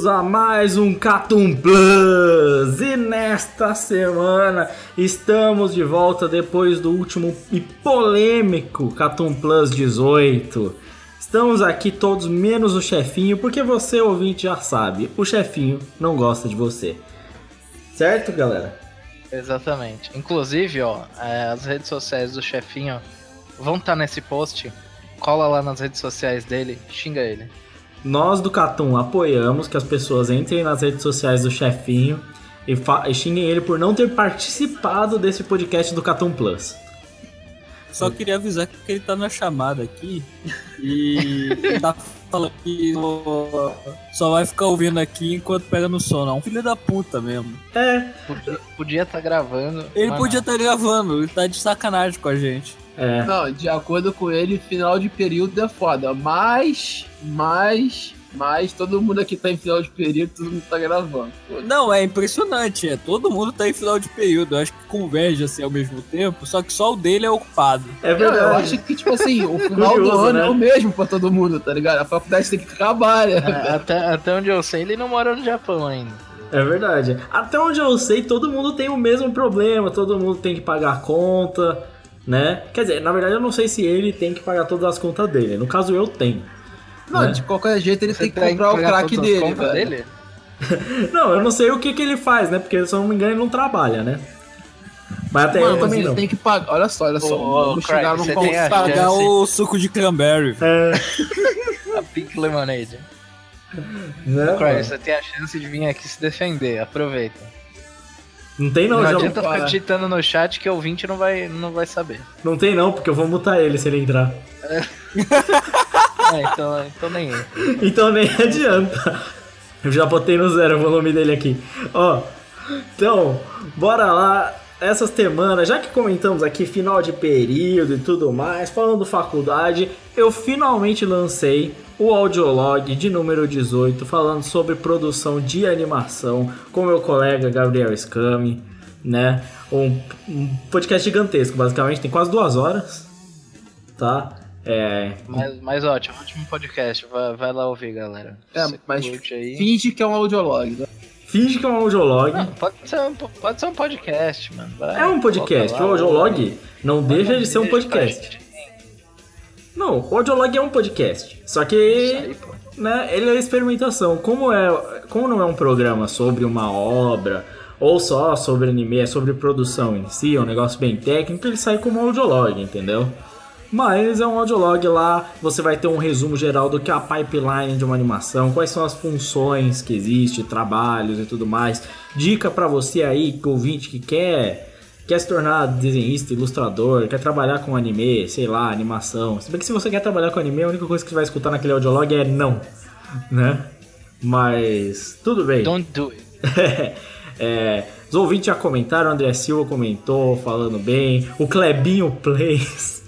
Bem-vindos a mais um Catum Plus! E nesta semana estamos de volta depois do último e polêmico Catum Plus 18. Estamos aqui todos menos o chefinho, porque você, ouvinte, já sabe, o chefinho não gosta de você. Certo, galera? Exatamente. Inclusive, ó, é, as redes sociais do chefinho vão estar nesse post. Cola lá nas redes sociais dele, xinga ele. Nós do Catum apoiamos que as pessoas entrem nas redes sociais do chefinho e, e xinguem ele por não ter participado desse podcast do Catum Plus. Só queria avisar que ele tá na chamada aqui e ele tá falando que só- vai ficar ouvindo aqui enquanto pega no sono. É um filho da puta mesmo. É, Podia- estar gravando. Ele podia estar gravando, ele tá de sacanagem com a gente. É. Não, de acordo com ele, final de período é foda. Mas, mas, mas todo mundo aqui tá em final de período, todo mundo tá gravando. Não, é impressionante, é. Todo mundo tá em final de período. Eu acho que converge assim ao mesmo tempo, só que só o dele é ocupado. É Eu, verdade. eu acho que, tipo assim, o final Curioso, do ano né? é o mesmo pra todo mundo, tá ligado? A faculdade tem que acabar, né? É, até, até onde eu sei, ele não mora no Japão ainda. É verdade. Até onde eu sei, todo mundo tem o mesmo problema, todo mundo tem que pagar a conta, né? Quer dizer, na verdade eu não sei se ele tem que pagar todas as contas dele. No caso, eu tenho. Não, né? de qualquer jeito ele tem que tem comprar o crack dele, dele? Não, eu não sei o que, que ele faz, né? Porque se eu não me engano, ele não trabalha, né? Mas até Mano, eu também não. tem que pagar. Olha só, olha só. Vamos Craig, chegar num você ponto. tem a- Pagar o suco de cranberry. É, A Pink Lemonade. né? Craig, você tem a chance de vir aqui se defender. Aproveita. Não tem não, Não, já- adianta ficar digitando no chat que o ouvinte não vai, não vai saber. não tem não, porque eu vou mutar ele se ele entrar. É, então, então nem entra. Então nem adianta. Eu já botei no zero o volume dele aqui. Ó, então, bora lá. Essa semana, já que comentamos aqui final de período e tudo mais, falando faculdade, eu finalmente lancei o audiolog de número 18, falando sobre produção de animação com meu colega Gabriel Scami, né? Um, um podcast gigantesco, basicamente, tem quase duas horas, tá? É, Mas, mas ótimo, ótimo podcast. Vai, vai lá ouvir, galera. É, Você mas curte aí. finge que é um audiolog. né? finge que é um audiolog. Não, pode ser, um, pode ser um podcast, mano. Vai, É um podcast. bota O lá, audiolog não deixa de ser um podcast. Não, o audiolog é um podcast. Só que, aí, né, ele é experimentação. Como, é, como não é um programa sobre uma obra ou só sobre anime, é sobre produção em si, é um negócio bem técnico, ele sai como um audiolog, entendeu? Mas é um audiolog lá, você vai ter um resumo geral do que é a pipeline de uma animação, quais são as funções que existem, trabalhos e tudo mais. Dica pra você aí, que ouvinte que quer quer se tornar desenhista, ilustrador, quer trabalhar com anime, sei lá, animação. Se bem que se você quer trabalhar com anime, a única coisa que você vai escutar naquele audiolog é não, né? Mas tudo bem. Don't do it. É, os ouvintes já comentaram, o André Silva comentou, falando bem. O Clebinho Plays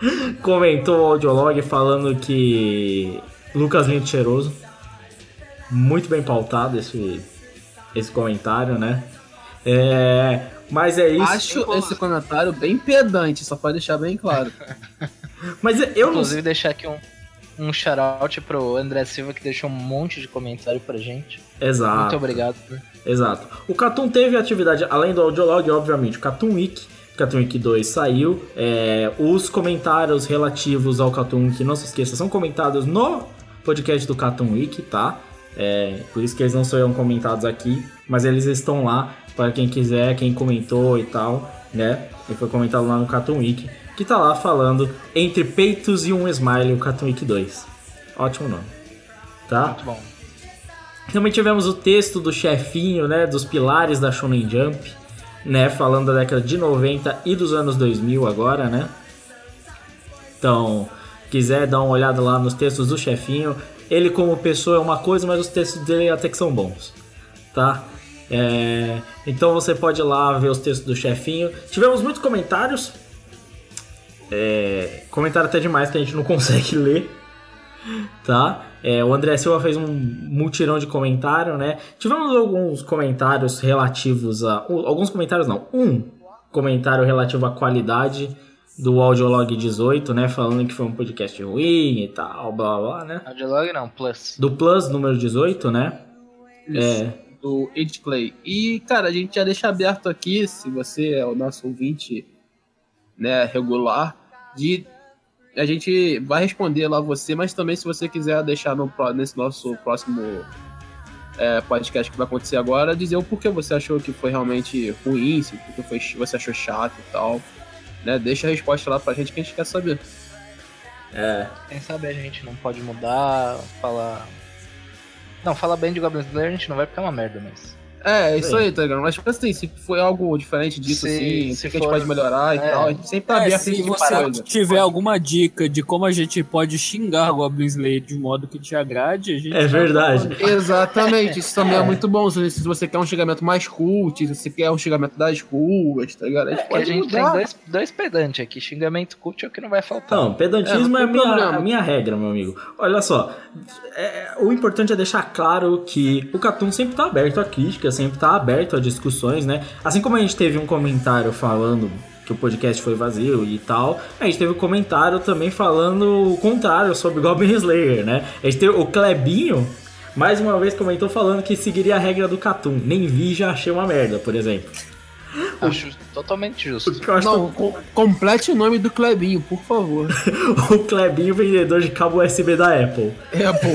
comentou o audiolog falando que Lucas Lindo Cheiroso. Muito bem pautado esse, esse comentário, né? É, mas é isso. Acho esse comentário bem pedante, só pra deixar bem claro. Mas eu não Inclusive, deixar aqui um, um shout-out pro André Silva, que deixou um monte de comentário pra gente. Exato. Muito obrigado. Exato. O Cartoon teve atividade, além do audiolog, obviamente, o Cartoon Week. Cartoon Week 2 saiu. É, os comentários relativos ao Cartoon Week, não se esqueça, são comentados no podcast do Cartoon Week, tá? É, por isso que eles não serão comentados aqui, mas eles estão lá para quem quiser, quem comentou e tal, né? E foi comentado lá no Cartoon Week, que tá lá falando entre peitos e um smile, o Cartoon Week 2. Ótimo nome. Tá? Muito bom. Também tivemos o texto do chefinho, né, dos pilares da Shonen Jump, né, falando da década de 90 e dos anos 2000 agora, né? Então, quiser dar uma olhada lá nos textos do chefinho, ele como pessoa é uma coisa, mas os textos dele até que são bons, tá? É, então você pode ir lá ver os textos do chefinho. Tivemos muitos comentários, é, comentário até demais que a gente não consegue ler, tá? É, o André Silva fez um multirão de comentário, né? Tivemos alguns comentários relativos a. Alguns comentários não, um comentário relativo à qualidade do Audiolog 18, né? Falando que foi um podcast ruim e tal, blá blá, blá né? Audiolog não, Plus. Do Plus número 18, né? É, do Ed Clay. E, cara, a gente já deixa aberto aqui, se você é o nosso ouvinte né, regular, de a gente vai responder lá você, mas também se você quiser deixar no, nesse nosso próximo é, podcast que vai acontecer agora, dizer o porquê você achou que foi realmente ruim, se porque foi, você achou chato e tal. Né? Deixa a resposta lá pra gente que a gente quer saber. é, Quem sabe a gente não pode mudar, falar. Não, falar bem de Goblin Slayer a gente não vai é uma merda, mas. É, é isso aí, tá ligado? Mas tipo assim, se foi algo diferente disso, Se- assim, se o que a gente pode melhorar e é. tal, a gente sempre tá É, aberto a se você coisa. tiver alguma dica de como a gente pode xingar Goblin Slayer de modo que te agrade, a gente. é verdade. Exatamente, isso também é. muito bom. Se você quer um xingamento mais cult, se você quer um xingamento das ruas, tá ligado? A gente É que a pode gente mudar. tem dois, dois pedantes aqui. Xingamento cult é o que não vai faltar. Não, pedantismo É, é, não a minha, a minha regra, meu amigo. Olha só, é, o importante é deixar claro que o Catum sempre tá aberto a críticas, sempre tá aberto a discussões, né? Assim como a gente teve um comentário falando que o podcast foi vazio e tal, a gente teve um comentário também falando o contrário sobre Goblin Slayer, né? A gente teve o Klebinho, mais uma vez comentou falando que seguiria a regra do Catum. Nem vi, já achei uma merda, por exemplo. Acho totalmente justo. Não, com- complete o nome do Clebinho, por favor. o Klebinho vendedor de cabo USB da Apple. É, pô.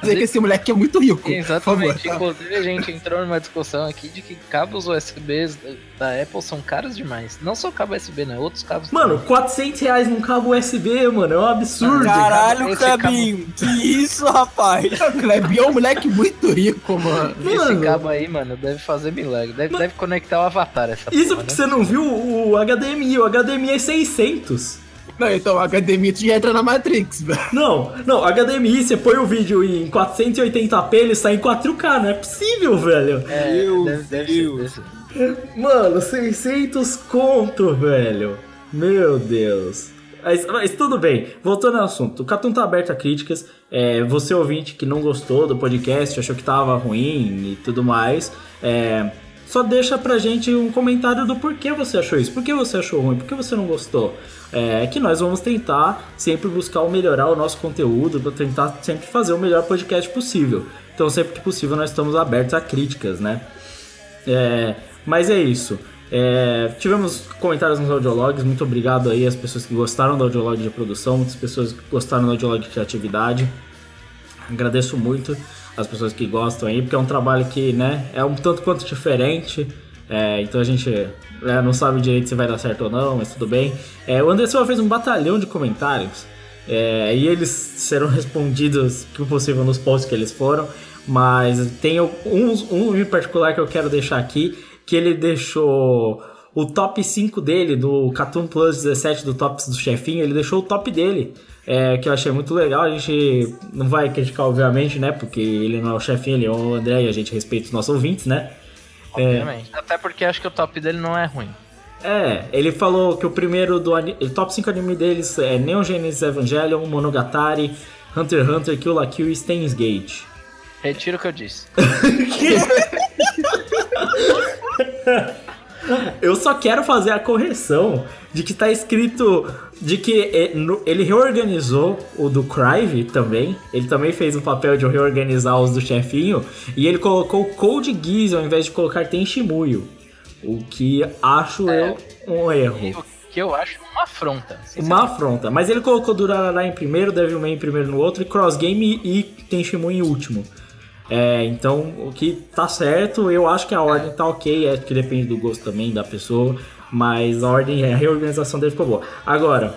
Dizer que esse moleque é muito rico. Exatamente. Favor. Inclusive, a gente entrou numa discussão aqui de que cabos USBs da, Apple são caros demais. Não só cabo USB, né? Outros cabos. Mano, 400 reais num cabo USB, mano, é um absurdo. Caralho, Clebinho, que isso, rapaz? O Clebinho é um moleque muito rico, mano. Esse Mano. cabo aí, mano, deve fazer milagre. Deve, deve conectar o avatar essa Isso porra, porque né? você não viu o HDMI, o HDMI é 600. Não, então tu já entra na Matrix, velho. Não, não, HDMI, você põe o vídeo em 480p, ele sai em 4K, não é possível, velho. É, Meu deve, deve ser, Deus. deve ser. Mano, 600 conto, velho. Meu Deus. Mas, mas tudo bem, voltando ao assunto. O Catum tá aberto a críticas. É, você ouvinte que não gostou do podcast, achou que tava ruim e tudo mais. É, só deixa pra gente um comentário do porquê você achou isso. Por que você achou ruim? Por que você não gostou? É que nós vamos tentar sempre buscar melhorar o nosso conteúdo, tentar sempre fazer o melhor podcast possível. Então, sempre que possível, nós estamos abertos a críticas, né? É, mas é isso. É, tivemos comentários nos audiologs. Muito obrigado aí às pessoas que gostaram do audiolog de produção, muitas pessoas que gostaram do audiolog de criatividade. Agradeço muito as pessoas que gostam aí, porque é um trabalho que né, é um tanto quanto diferente. É, então a gente né, não sabe direito se vai dar certo ou não, mas tudo bem. É, o Silva fez um batalhão de comentários é, e eles serão respondidos que possível nos posts que eles foram. Mas tem uns, um em particular que eu quero deixar aqui, que ele deixou o top 5 dele, do Cartoon Plus 17 do Tops do Chefinho, ele deixou o top dele. É, que eu achei muito legal, a gente não vai criticar, obviamente, né? Porque ele não é o chefinho, ele é o André e a gente respeita os nossos ouvintes, né? Obviamente. Até porque acho que o top dele não é ruim. É, ele falou que o primeiro do o top 5 anime deles é Neon Genesis Evangelion, Monogatari, Hunter x Hunter, Kill la Kill e Steins Gate. Retiro o que eu disse. Eu só quero fazer a correção de que tá escrito de que é, ele reorganizou o do Crive também. Ele também fez o papel de reorganizar os do chefinho. E ele colocou o Code Geass ao invés de colocar Tenshimuyo. O que acho É. eu um erro. que eu acho uma afronta. Uma afronta. Mas ele colocou Durarara em primeiro, Devilman em primeiro no outro, e Cross Game e Tenchimun em último. É, então, o que tá certo, eu acho que a ordem tá ok, é que depende do gosto também da pessoa, mas a ordem, a reorganização dele ficou boa. Agora,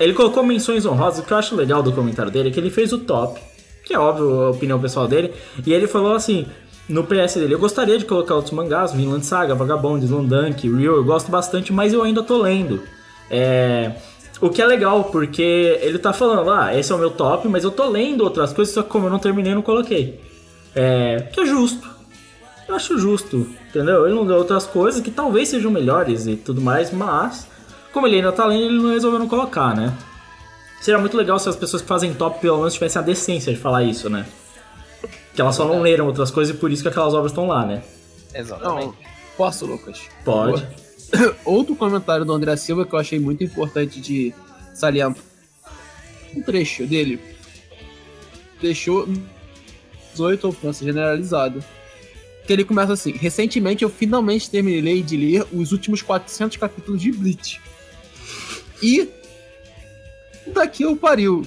ele colocou menções honrosas, o que eu acho legal do comentário dele é que ele fez o top, que é óbvio a opinião pessoal dele, e ele falou assim, no PS dele, eu gostaria de colocar outros mangás, Vinland Saga, Vagabond, Slumdunk, Real, eu gosto bastante, mas eu ainda tô lendo. É, o que é legal, porque ele tá falando, ah, esse é o meu top, mas eu tô lendo outras coisas, só que como eu não terminei, eu não coloquei. É, que é justo. Eu acho justo, entendeu? Ele não deu outras coisas que talvez sejam melhores e tudo mais, mas como ele ainda tá lendo, ele não resolveu não colocar, né? Seria muito legal se as pessoas que fazem top pelo menos tivessem a decência de falar isso, né? Que elas só não leram outras coisas e por isso que aquelas obras estão lá, né? Exatamente. Não, posso, Lucas? Pode. Outro comentário do André Silva que eu achei muito importante de salientar. Um trecho dele deixou 18 ofensa generalizada. Que ele começa assim: Recentemente eu finalmente terminei de ler os últimos 400 capítulos de Bleach. E. Daqui eu pariu.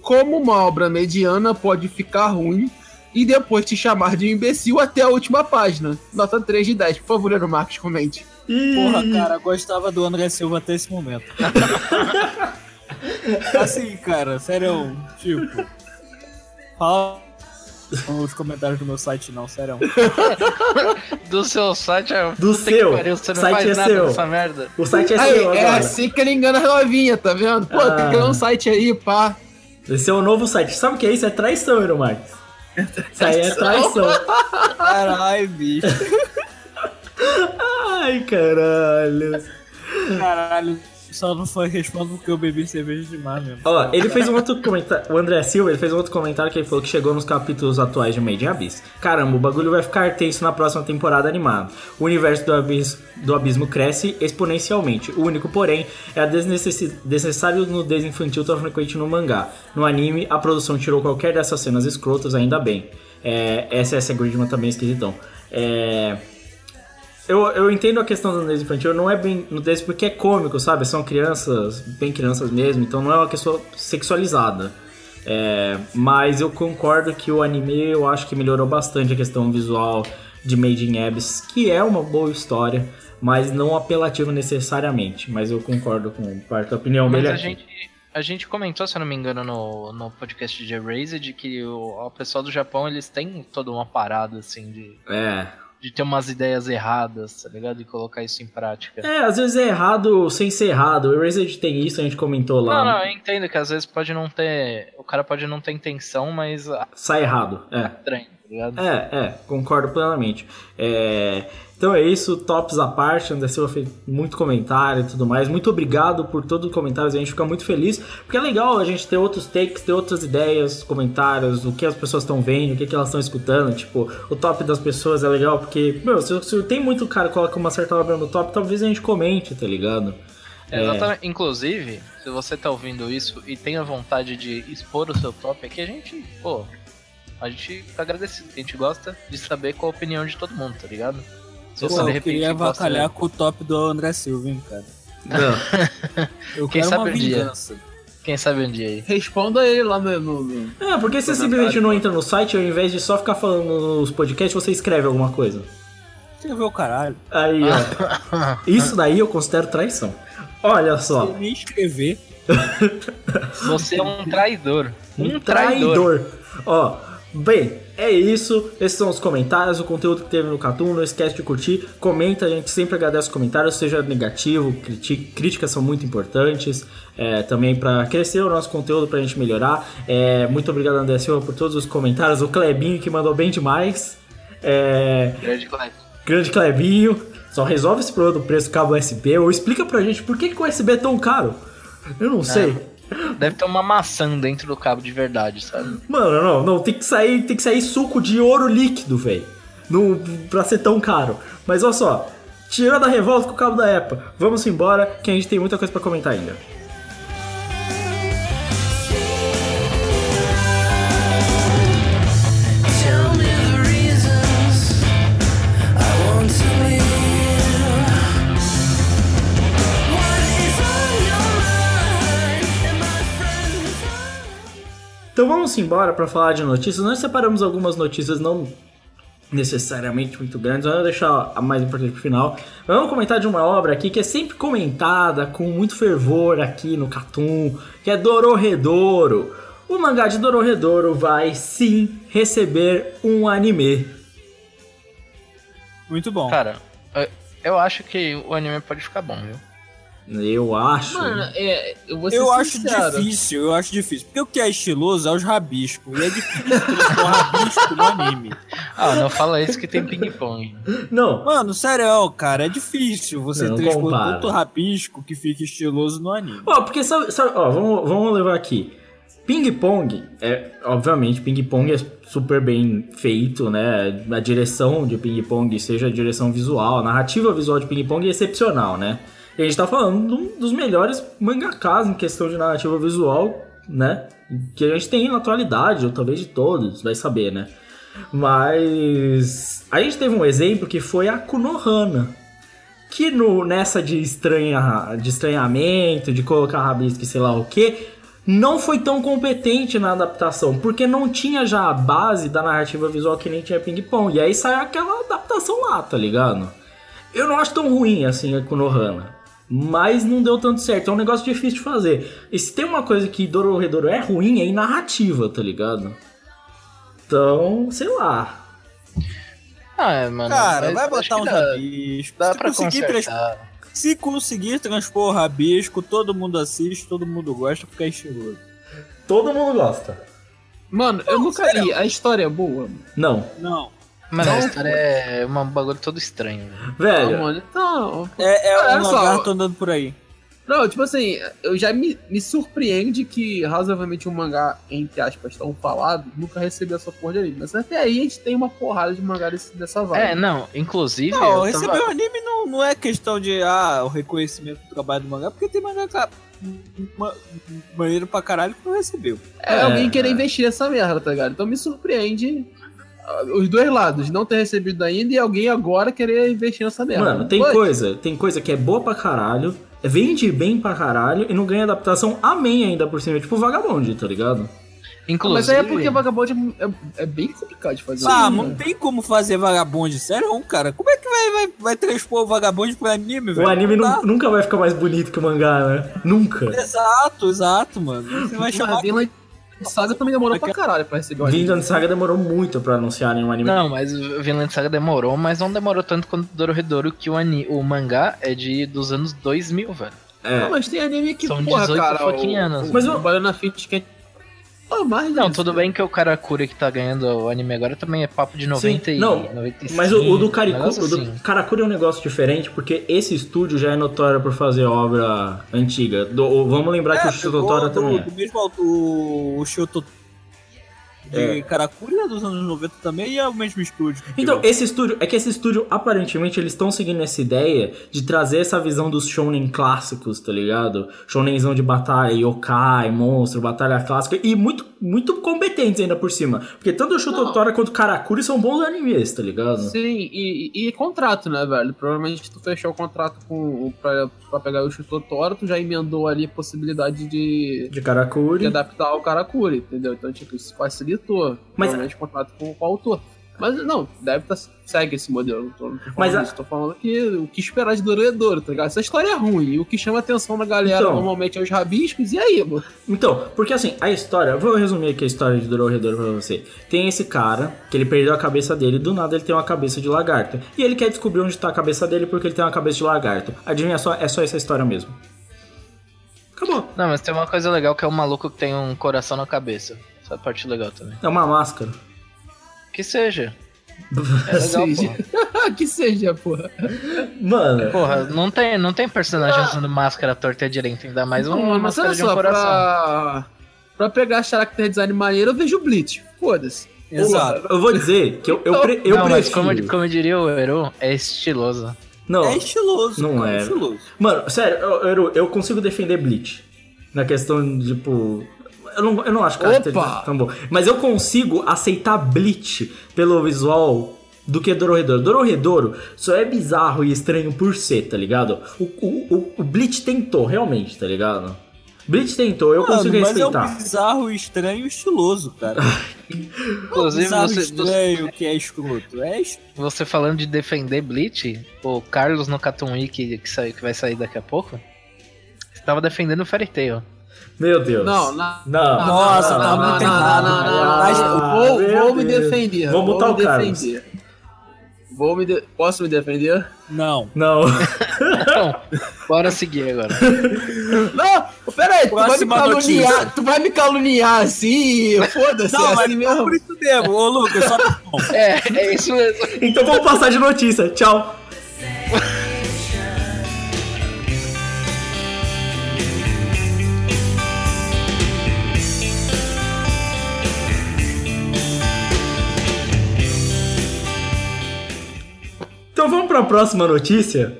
Como uma obra mediana pode ficar ruim e depois te chamar de imbecil até a última página? Nota 3 de 10. Por favor, Leandro Marques, comente. Porra, cara, gostava do André Silva até esse momento. assim, cara, sério, tipo. Fala os comentários do meu site, não, sério. Do seu site é. Do seu. pariu, você não Site faz é nada seu. dessa merda. O site é Aí, seu é agora. assim que ele engana as novinhas, tá vendo? Pô, Ah. tem que criar um site aí, pá. Esse é o novo site. Sabe o que é isso? É traição, Eero Marques. Isso aí é traição. Caralho, bicho. Ai, caralho. Caralho, só não foi respondo porque eu bebi cerveja demais mesmo. Ó, ele fez um outro comentário. O André Silva, ele fez um outro comentário que ele falou que chegou nos capítulos atuais de Made in Abyss. Caramba, o bagulho vai ficar tenso na próxima temporada animada. O universo do abismo, do abismo cresce exponencialmente. O único, porém, é a desnecessário nudez infantil tão frequente no mangá. No anime, a produção tirou qualquer dessas cenas escrotas, ainda bem. É, SS Gridman também é esquisitão. É. Eu, eu entendo a questão da nudez infantil, não é bem nudez porque é cômico, sabe? São crianças, bem crianças mesmo, então não é uma questão sexualizada. É, mas eu concordo que o anime eu acho que melhorou bastante a questão visual de Made in Abyss, que é uma boa história, mas não apelativa necessariamente. Mas eu concordo com parte da opinião Mas dele. a gente, a gente comentou, se eu não me engano, no, no podcast de Erased, que o, o pessoal do Japão, eles têm toda uma parada, assim, de, É. de ter umas ideias erradas, tá ligado? E colocar isso em prática. É, às vezes é errado sem ser errado. O Erased tem isso, a gente comentou lá. Não, não, eu entendo que às vezes pode não ter. O cara pode não ter intenção, mas Sai errado. É. estranho, tá ligado? É, é, concordo plenamente. É, então é isso, tops à parte, André Silva fez muito comentário e tudo mais. Muito obrigado por todos os comentários, a gente fica muito feliz, porque é legal a gente ter outros takes, ter outras ideias, comentários, o que as pessoas estão vendo, o que, que elas estão escutando. Tipo, o top das pessoas é legal, porque, meu, se, se tem muito cara que coloca uma certa obra no top, talvez a gente comente, tá ligado? É. Exatamente. Inclusive, se você tá ouvindo isso e tem a vontade de expor o seu top aqui, a gente, pô, a gente fica agradecido, a gente gosta de saber qual a opinião de todo mundo, tá ligado? Se Pô, você de eu repente queria avacalhar com o top do André Silva, hein, cara. Não. Eu Quem sabe uma um dia. vingança. Quem sabe um dia aí. Responda ele lá no. no- no- É, porque você simplesmente não entra no site, ao invés de só ficar falando nos podcasts, você escreve alguma coisa. Vê o caralho. Aí, ó. Isso daí eu considero traição. Olha só. Se me inscrever, Você é um traidor. Um traidor. Ó, bem, é isso. Esses são os comentários, o conteúdo que teve no Catum. Não esquece de curtir. Comenta, a gente sempre agradece os comentários, seja negativo, críticas são muito importantes. é, também para crescer o nosso conteúdo, pra gente melhorar. É, muito obrigado, André Silva, por todos os comentários. O Clebinho que mandou bem demais. É, Grande Cleber. grande Clebinho. Só resolve esse problema do preço do cabo USB ou explica pra gente por que, que o USB é tão caro. Eu não sei. Deve ter uma maçã dentro do cabo de verdade, sabe? Mano, não, não, tem que sair, tem que sair suco de ouro líquido, velho. Pra ser tão caro. Mas olha só, tirou da revolta com o cabo da EPA. Vamos embora, que a gente tem muita coisa pra comentar ainda. Vamos embora pra falar de notícias. Nós separamos algumas notícias não necessariamente muito grandes, vamos deixar a mais importante pro final. Vamos comentar de uma obra aqui que é sempre comentada com muito fervor aqui no Catum, que é Dororedoro. O mangá de Dororedoro vai sim receber um anime. Muito bom. Cara, eu- eu acho que o anime pode ficar bom, viu? Eu acho. Mano, é, eu vou ser Eu acho difícil, eu acho difícil. Porque o que é estiloso é os rabiscos. E é difícil transformar rabisco no anime. Ah, não fala isso que tem ping-pong. Não, Mano, sério, cara, é difícil você Não transpor compara. tanto rabisco que fica estiloso no anime. Ó, porque sabe, sabe- ó, vamos, vamos levar aqui. Ping Pong, é, obviamente, Ping Pong é super bem feito, né? A direção de Ping Pong, seja a direção visual, a narrativa visual de Ping Pong é excepcional, né? E a gente tá falando de um dos melhores mangakas em questão de narrativa visual, né? Que a gente tem na atualidade, ou talvez de todos, vai saber, né? Mas a gente teve um exemplo que foi a Kunohana, que no, nessa de, estranha, de estranhamento, de colocar rabisco e sei lá o que, não foi tão competente na adaptação, porque não tinha já a base da narrativa visual que nem tinha Ping Pong. E aí sai aquela adaptação lá, tá ligado? Eu não acho tão ruim assim a Konohana. Mas não deu tanto certo. É um negócio difícil de fazer. E se tem uma coisa que Dororedoro é ruim, é em narrativa, tá ligado? Então, sei lá. Ah, é, mano. Cara, vai botar um dá, rabisco. dá se, pra conseguir trans- consertar. se conseguir transpor rabisco, todo mundo assiste, todo mundo gosta, porque é estiloso. Todo mundo gosta. Mano, eu nunca li. A história é boa. Não. Não. Mano, a história é um bagulho todo estranho. velho. Não, Velho. É, é um só. lagarto andando por aí. Não, tipo assim, eu já me, me surpreende que razoavelmente um mangá, entre aspas, tão falado, nunca recebeu essa porra de anime. Mas até aí a gente tem uma porrada de mangá desse, dessa vibe. É, não, inclusive. Não, eu tava- receber o anime não, não é questão de ah, o reconhecimento do trabalho do mangá, porque tem mangá ca- ma- maneiro pra caralho que não recebeu. É, É, alguém querer é. investir nessa merda, tá ligado? Então me surpreende os dois lados, não ter recebido ainda e alguém agora querer investir nessa merda. Mano, tem Pô, coisa, tem coisa que é boa pra caralho, vende bem pra caralho e não ganha adaptação amém ainda por cima, tipo Vagabond, tá ligado? Inclusive. Mas aí é porque Vagabond é, é- é bem complicado de fazer. Ah, Sim, não tem como fazer vagabonde, sério, não, cara. Como é que vai, vai, vai transpor o vagabonde pro anime, velho? O anime nunca vai ficar mais bonito que o mangá, né? Nunca. Exato, exato, mano. Você vai chamar. Saga também demorou pra caralho pra receber o anime. Vinland Saga demorou muito pra anunciarem um anime. Não, mas o Vinland Saga demorou, mas não demorou tanto quanto Dororedoro, que o, ani... o mangá é de dos anos 2000, velho. É. Não, mas tem anime que, São porra, 18 cara, o, anos. Mas o eu- Banana Fish que é... Oh, mais Não, tudo bem que o Karakuri que tá ganhando o anime agora também é papo de 90 Sim, e não, 95. Mas o, o do Kariku, negócio o do assim. Karakuri é um negócio diferente, porque esse estúdio já é notório por fazer obra antiga. Do- o- vamos lembrar que o Shototora do, também é. do mesmo autor, o Shoto de É. Karakuri é dos anos 90 também e é o mesmo estúdio. Então, criou. esse estúdio, é que esse estúdio, aparentemente, eles estão seguindo essa ideia de trazer essa visão dos shonen clássicos, tá ligado? Shonenzão de batalha, yokai, monstro, batalha clássica, e muito, muito competentes ainda por cima. Porque tanto o Shototora quanto o Karakuri são bons animes, tá ligado? Sim, e, e contrato, né, velho? Provavelmente tu fechou o contrato com pra, pra pegar o Chutotora, tu já emendou ali a possibilidade de, De Karakuri. de adaptar o Karakuri, entendeu? Então, tipo, isso facilitou. Mas- Provavelmente contrato com, com o autor. Mas não, deve tá, segue esse modelo. Tô, Mas a- tô falando que o que esperar de Dororedoro, tá ligado? Essa história é ruim. E o que chama a atenção da galera Então. normalmente é os rabiscos. E aí, mano? Então, porque assim, a história, vou resumir aqui a história de Dororedoro pra você. Tem esse cara, que ele perdeu a cabeça dele, do nada ele tem uma cabeça de lagarto. E ele quer descobrir onde tá a cabeça dele porque ele tem uma cabeça de lagarto. Adivinha só, é só essa história mesmo. Acabou. Não, mas tem uma coisa legal que é o maluco que tem um coração na cabeça. Essa é parte legal também. É uma máscara. Que seja. É legal, Seja. porra. que seja, porra. Mano, Porra, não tem, não tem personagem usando máscara torta e direita, ainda mais Não, uma mas máscara olha de um só, coração. pra, pra pegar character design maneiro, eu vejo Bleach. Foda-se. Exato. eu vou dizer que eu, eu, pre- eu não, mas prefiro. como, como diria o Eru, é estiloso. Não, É estiloso. Não cara, é. estiloso. mano, sério, eu, eu, eu consigo defender Bleach. Na questão de, tipo. Eu não, eu não acho que a Opa! tão bom. Mas eu consigo aceitar Bleach pelo visual do que Dororedoro. Dororedoro só é bizarro e estranho por ser, tá ligado? O, o, o, o Bleach tentou, realmente, tá ligado? Bleach tentou, eu Mano, consigo mas é um respeitar. bizarro, estranho e estiloso, cara. Inclusive, bizarro, você, estranho que é escroto. É es- você falando de defender Bleach, o Carlos no Cartoon Week que, sai- que vai sair daqui a pouco, estava defendendo o Fairy Tail. Meu Deus. Não, não. Não. Nossa, não, tá não, muito não, errado, não, não, não, Mas não, vou, me defender. Vamos vou botar o Carlos. Vou me de- Posso me defender? Não. Não. Bora seguir agora. Não, peraí, tu vai me caluniar, tu vai me caluniar assim, foda-se, Não, é assim mesmo. por isso mesmo. Ô, Lucas, só bom. É, é isso mesmo. Então vamos passar de notícia. Tchau. Então vamos para a próxima notícia.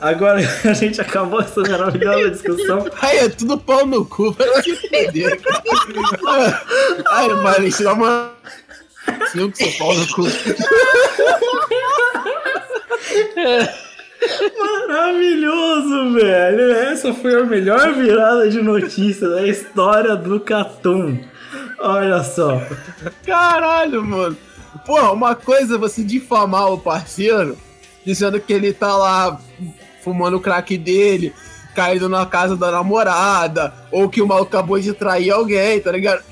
Agora a gente acabou essa maravilhosa discussão. Ai, é tudo pau no cu, vai se. Ai, mano, isso é uma. Não que seu pau no cu. Maravilhoso, velho. Essa foi a melhor virada de notícia da história do Catum. Olha só. Caralho, mano. Porra, uma coisa é você difamar o parceiro, dizendo que ele tá lá fumando o crack dele, caindo na casa da namorada, ou que o mal acabou de trair alguém, tá ligado?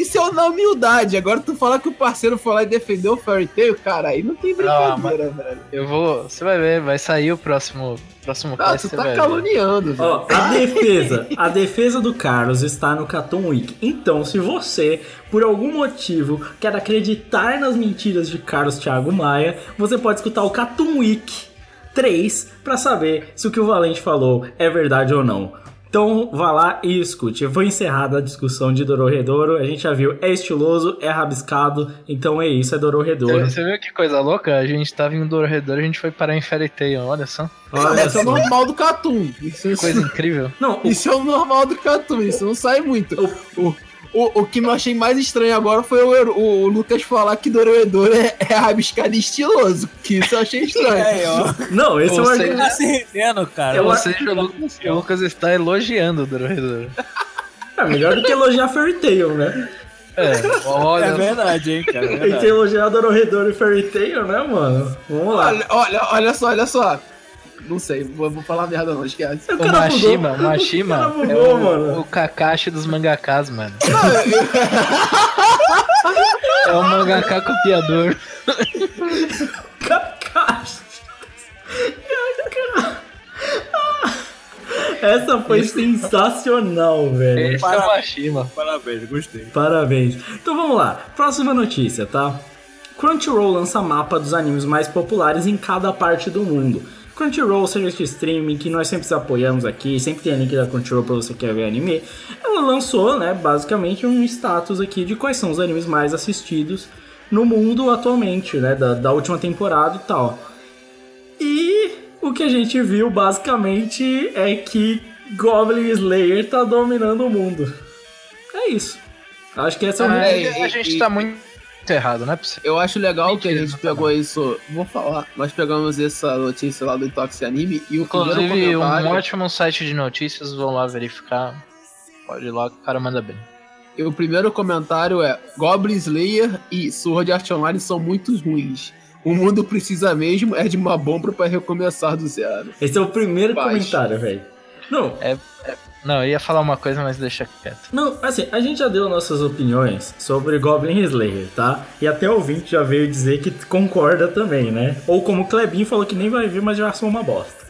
Isso é na humildade. Agora tu falar que o parceiro foi lá e defendeu o Fairy Tail, cara, aí não tem brincadeira, velho. Eu vou. Você vai ver, vai sair o próximo, próximo Ah, cast, tu você tá caluniando, velho. Ó, a defesa, a defesa do Carlos está no Catum Week. Então, se você, por algum motivo, quer acreditar nas mentiras de Carlos Thiago Maia, você pode escutar o Catum Week 3 para saber se o que o Valente falou é verdade ou não. Então vá lá e escute. Foi encerrada a discussão de Dororedoro. A gente já viu, é estiloso, é rabiscado. Então é isso, é Dororedoro. Você, você viu que coisa louca? A gente tava em Dorredor, a gente foi parar em Fairy Tail, olha só. Olha Isso é o normal do Catum. Isso, Coisa incrível. Não, o- Isso é o normal do Catum, isso não sai muito. O, o, o que eu achei mais estranho agora foi o, o, Lucas falar que Doroedor é, é rabiscado e estiloso. Que isso eu achei estranho. É, ó. não, esse é o Tá se rendendo, cara. Eu Ou acho- seja, o Lucas, o Lucas está elogiando o Dorredor. é melhor do que elogiar Fairy Tail, né? É, olha. É verdade, hein, cara. É Tem que verdade. elogiar e Fairy Tail, né, mano? Vamos lá. Olha, olha, olha só, olha só. Não sei, vou, vou falar merda não, esquece. O O Mashima, bugou. Mashima O cara é o, mano. o Kakashi dos mangakas, mano. é o mangaka copiador. Kakashi. Kaka. Essa foi sensacional, velho. Esse é o Mashima. Parabéns, gostei. Parabéns. Então vamos lá. Próxima notícia, tá? Crunchyroll lança mapa dos animes mais populares em cada parte do mundo. Crunchyroll, serviço de streaming que nós sempre apoiamos aqui, sempre tem link da Crunchyroll pra você que quer ver anime. Ela lançou, né, basicamente um status aqui de quais são os animes mais assistidos no mundo atualmente, né, da, da última temporada e tal. E o que a gente viu basicamente é que Goblin Slayer tá dominando o mundo. É isso. Acho que essa é É, a gente tá muito errado, é possível. Eu acho legal que a Mentira, gente tá pegou isso. Vou falar. Nós pegamos essa notícia lá do Intox Anime e o Inclusive, um comentário. ótimo site de notícias, vão lá verificar. Pode ir lá, o cara manda bem. E o primeiro comentário é: Goblin Slayer e Sword Art Online são muito ruins. O mundo precisa mesmo é de uma bomba para recomeçar do zero. Esse é o primeiro Baixo. comentário, velho. Não, Não, eu ia falar uma coisa, mas deixa quieto. não, assim, a gente já deu nossas opiniões sobre Goblin Slayer, tá? E até o ouvinte já veio dizer que concorda também, né? Ou como o Klebin falou que nem vai ver, mas já achou uma bosta.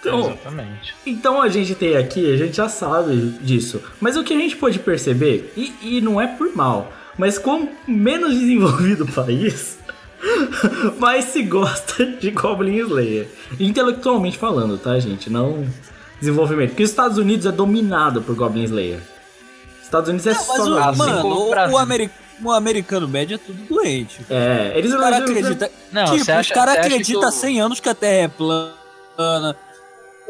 Então, Exatamente. Então a gente tem aqui, a gente já sabe disso. Mas o que a gente pode perceber, e, e não é por mal, mas com menos desenvolvido o país, mais se gosta de Goblin Slayer. Intelectualmente falando, tá, gente? Não desenvolvimento. Porque os Estados Unidos é dominado por Goblin Slayer. Estados Unidos é Não, mas só. o, assim mano, o o, Brasil. o, ameri- o americano médio é tudo doente. É, eles eles- acreditam. Não, tipo, acha- os caras acreditam que há o- 100 anos que a Terra é plana.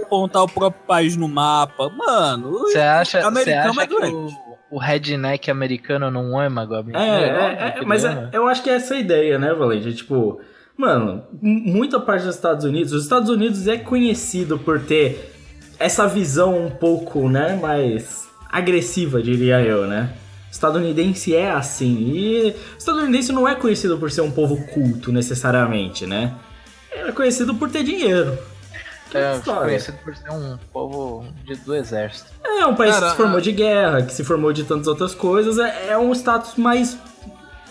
Apontar o próprio país no mapa. Mano, Você acha, você Americano acha é que o, doente. o redneck americano não ama Goblin É, Slayer? é, é, que mas é- eu acho que é essa a ideia, né, Valente? Tipo, mano, muita parte dos Estados Unidos, os Estados Unidos é conhecido por ter essa visão um pouco, né, mais agressiva, diria eu, né? O estadunidense é assim. E o estadunidense não é conhecido por ser um povo culto, necessariamente, né? Ele é conhecido por ter dinheiro. Que É história. conhecido por ser um povo de- do exército. É um país Cara, que se formou a- de guerra, que se formou de tantas outras coisas. É, é um status mais,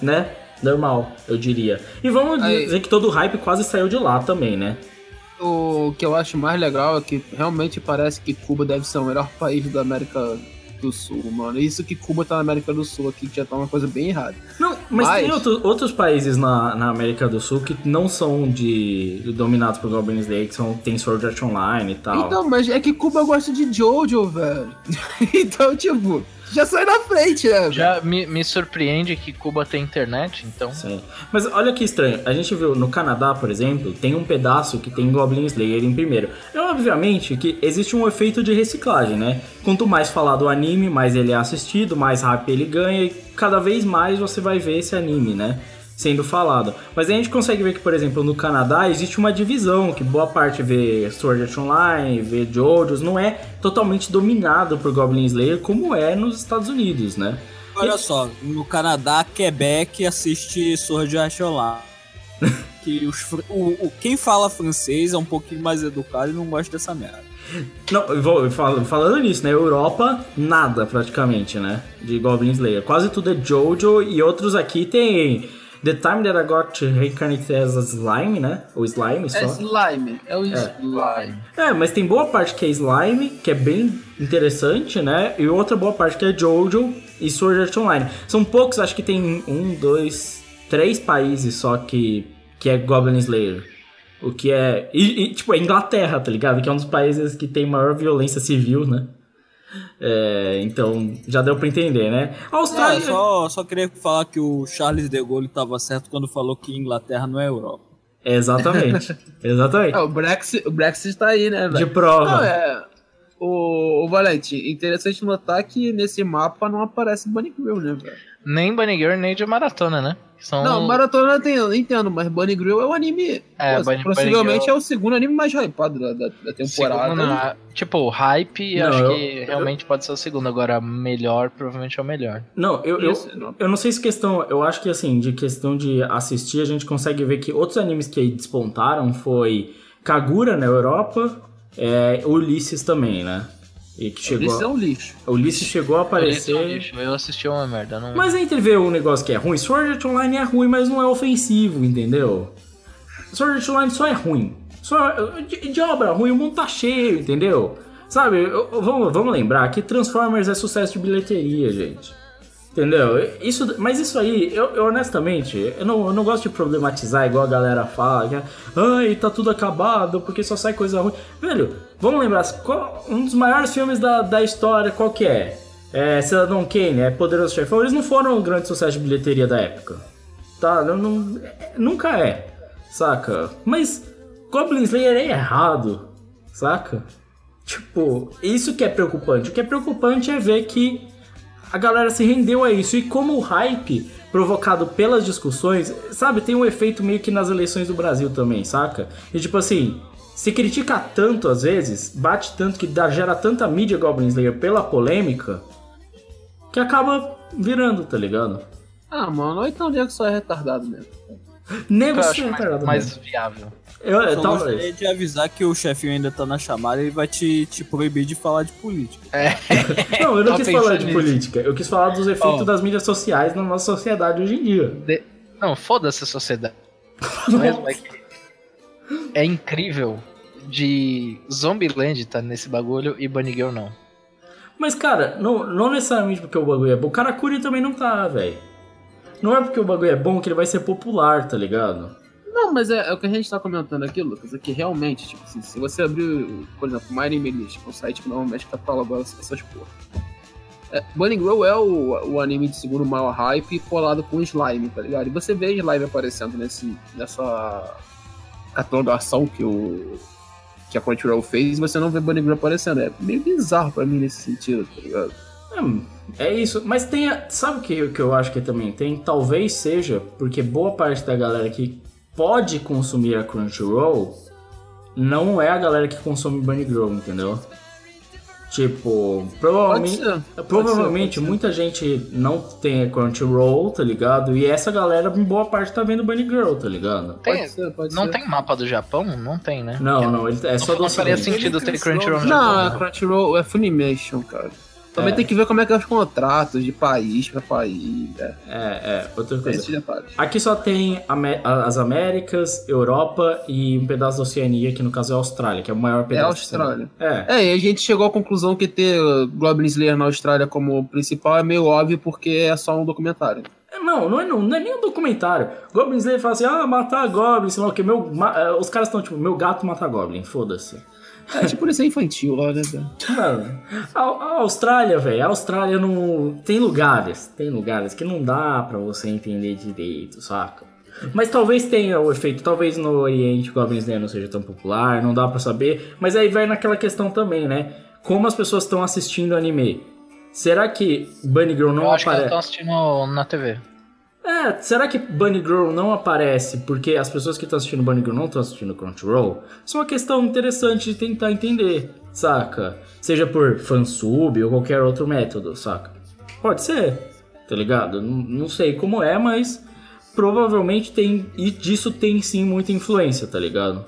né, normal, eu diria. E vamos Aí- dizer que todo o hype quase saiu de lá também, né? O que eu acho mais legal é que realmente parece que Cuba deve ser o melhor país da América do Sul, mano. Isso que Cuba tá na América do Sul aqui, que já tá uma coisa bem errada. Não, mas, Mas- tem outro- outros países na, na América do Sul que não são de dominados por Goblin Slayer, que são, tem Sword Art Online e tal. Então, mas é que Cuba gosta de Jojo, velho. então, tipo, já sai na frente, né? Já me, me surpreende que Cuba tem internet, então. Sim. Mas olha que estranho, a gente viu no Canadá, por exemplo, tem um pedaço que tem Goblin Slayer em primeiro. É obviamente que existe um efeito de reciclagem, né? Quanto mais falado o anime, mais ele é assistido, mais hype ele ganha e cada vez mais você vai ver esse anime, né? Sendo falado. Mas aí a gente consegue ver que, por exemplo, no Canadá existe uma divisão, que boa parte vê Sword Art Online, vê JoJo's, não é totalmente dominado por Goblin Slayer como é nos Estados Unidos, né? Olha só, no Canadá, Quebec assiste Sword Art Online. que os, o, o- quem fala francês é um pouquinho mais educado e não gosta dessa merda. Não, vou fal- falando nisso, né? Europa, nada praticamente, né? De Goblin Slayer. Quase tudo é Jojo e outros aqui tem The Time That I Got Reincarnated as a Slime, né? Ou Slime só. É slime, é o slime. É, mas tem boa parte que é Slime, que é bem interessante, né? E outra boa parte que é Jojo e Sword Art Online. São poucos, acho que tem um, dois, três países só que, que é Goblin Slayer. O que é. E, e, tipo, é Inglaterra, tá ligado? Que é um dos países que tem maior violência civil, né? É, então, já deu pra entender, né? A Austrália. só, só queria falar que o Charles de Gaulle estava certo quando falou que Inglaterra não é Europa. Exatamente. Exatamente. É, o Brexit, o Brexit tá aí, né, De prova. Não, é. O, o Valente, interessante notar que nesse mapa não aparece Bunny Grill, né, velho? Nem Bunny Girl, nem de maratona, né? São... Não, Maratona tem, eu entendo, mas Bunny Grill é o anime. É, pô, Bunny- possivelmente Bunny é o segundo anime mais hypado da, da, da temporada. Segundo, não, tipo, hype, Não, acho eu- que realmente pode ser o segundo. Agora, melhor, provavelmente é o melhor. Não, eu, eu, eu não sei se questão. Eu acho que assim, de questão de assistir, a gente consegue ver que outros animes que aí despontaram foi Kagura na Europa, é, Ulisses também, né? E que chegou. Isso é um lixo. Ulisses chegou a Esse é um aparecer. lixo, Eu assisti uma merda. Não... Mas entre ver um negócio que é ruim, Sword Art Online é ruim, mas não é ofensivo, entendeu? Sword Art Online só é ruim. Só, de, de obra ruim, o mundo tá cheio, entendeu? Sabe, eu- eu- vamos, vamos lembrar que Transformers é sucesso de bilheteria, gente. Entendeu? Isso, mas isso aí, eu, eu honestamente, eu não, eu não gosto de problematizar igual a galera fala, que, ai, tá tudo acabado porque só sai coisa ruim. Velho, vamos lembrar, qual- um dos maiores filmes da, da história, qual que é? É Cidadão Kane, é Poderoso Chefão, eles não foram um grande sucesso de bilheteria da época. Tá? Não, não- é- nunca é, saca? Mas Goblin Slayer é errado, saca? Tipo, isso que é preocupante. O que é preocupante é ver que a galera se rendeu a isso. E como o hype provocado pelas discussões, sabe, tem um efeito meio que nas eleições do Brasil também, saca? E tipo assim, se critica tanto às vezes, bate tanto que dá, gera tanta mídia Goblin Slayer pela polêmica, que acaba virando, tá ligado? Ah, mano, então o nego só é retardado mesmo. Nego eu acho mais, mais viável. Eu, eu, Só gostaria de avisar que o chefinho ainda tá na chamada e vai te, te proibir de falar de política. Não, eu não Tava quis falar de nisso. política. Eu quis falar dos efeitos Ó. das mídias sociais na nossa sociedade hoje em dia. De- Não, foda-se a sociedade. Mesmo é que é incrível de Zombieland tá nesse bagulho e Bunny Girl não. Mas, cara, não, não necessariamente porque o bagulho é bom. O Karakuri também não tá, velho. Não é porque o bagulho é bom que ele vai ser popular, tá ligado? Não, mas é, é o que a gente tá comentando aqui, Lucas, é que realmente, tipo assim, se você abrir, por exemplo, Anime List, que é um site que normalmente cataloga essas porra. É, Bunny Girl é o, o anime de segundo maior hype colado com slime, tá ligado? E você vê slime aparecendo nesse, nessa catalogação que o que a Crunchyroll fez e você não vê Bunny Girl aparecendo. É meio bizarro pra mim nesse sentido, tá ligado? Hum, é isso. Mas tem. a- Sabe o que, que eu acho que também tem? Talvez seja porque boa parte da galera que pode consumir a Crunchyroll não é a galera que consome Bunny Girl, entendeu? Tipo, Pode provavelmente, ser. pode provavelmente ser, pode ser. muita gente não tem Crunchyroll, tá ligado? E essa galera, em boa parte, tá vendo Bunny Girl, tá ligado? Tem- Pode ser, pode não ser. tem mapa do Japão? Não tem, né? Não, não, ele é só do Não faria sentido ter Crunchyroll no Não, Japão. é Crunchyroll, é Funimation, cara. Também É. tem que ver como é que é os contratos de país pra país. É, É, é, outra coisa. Aqui só tem as Américas, Europa e um pedaço da Oceania, que no caso é a Austrália, que é o maior É pedaço. a Austrália. É, É, e a gente chegou à conclusão que ter Goblin Slayer na Austrália como principal é meio óbvio porque é só um documentário. É, Não, não é, não, não é nem um documentário. Goblin Slayer fala assim, ah, matar Goblin, sei lá o que. Meu, ma- eh, os caras estão tipo, meu gato mata Goblin, foda-se. É tipo isso é infantil lá, né? Mano, a, a Austrália, velho, a Austrália não. Tem lugares, tem lugares que não dá pra você entender direito, saca? Mas talvez tenha o efeito, talvez no Oriente Goblin Slayer não seja tão popular, não dá pra saber. Mas aí vai naquela questão também, né? Como as pessoas estão assistindo anime. Será que Bunny Girl não Eu acho que elas aparece? estão assistindo na TV. É, será que Bunny Girl não aparece porque as pessoas que estão assistindo Bunny Girl não estão assistindo Crunchyroll? Isso é uma questão interessante de tentar entender, saca? Seja por fansub ou qualquer outro método, saca? Pode ser, tá ligado? Não, não sei como é, mas provavelmente tem. E disso tem sim muita influência, tá ligado?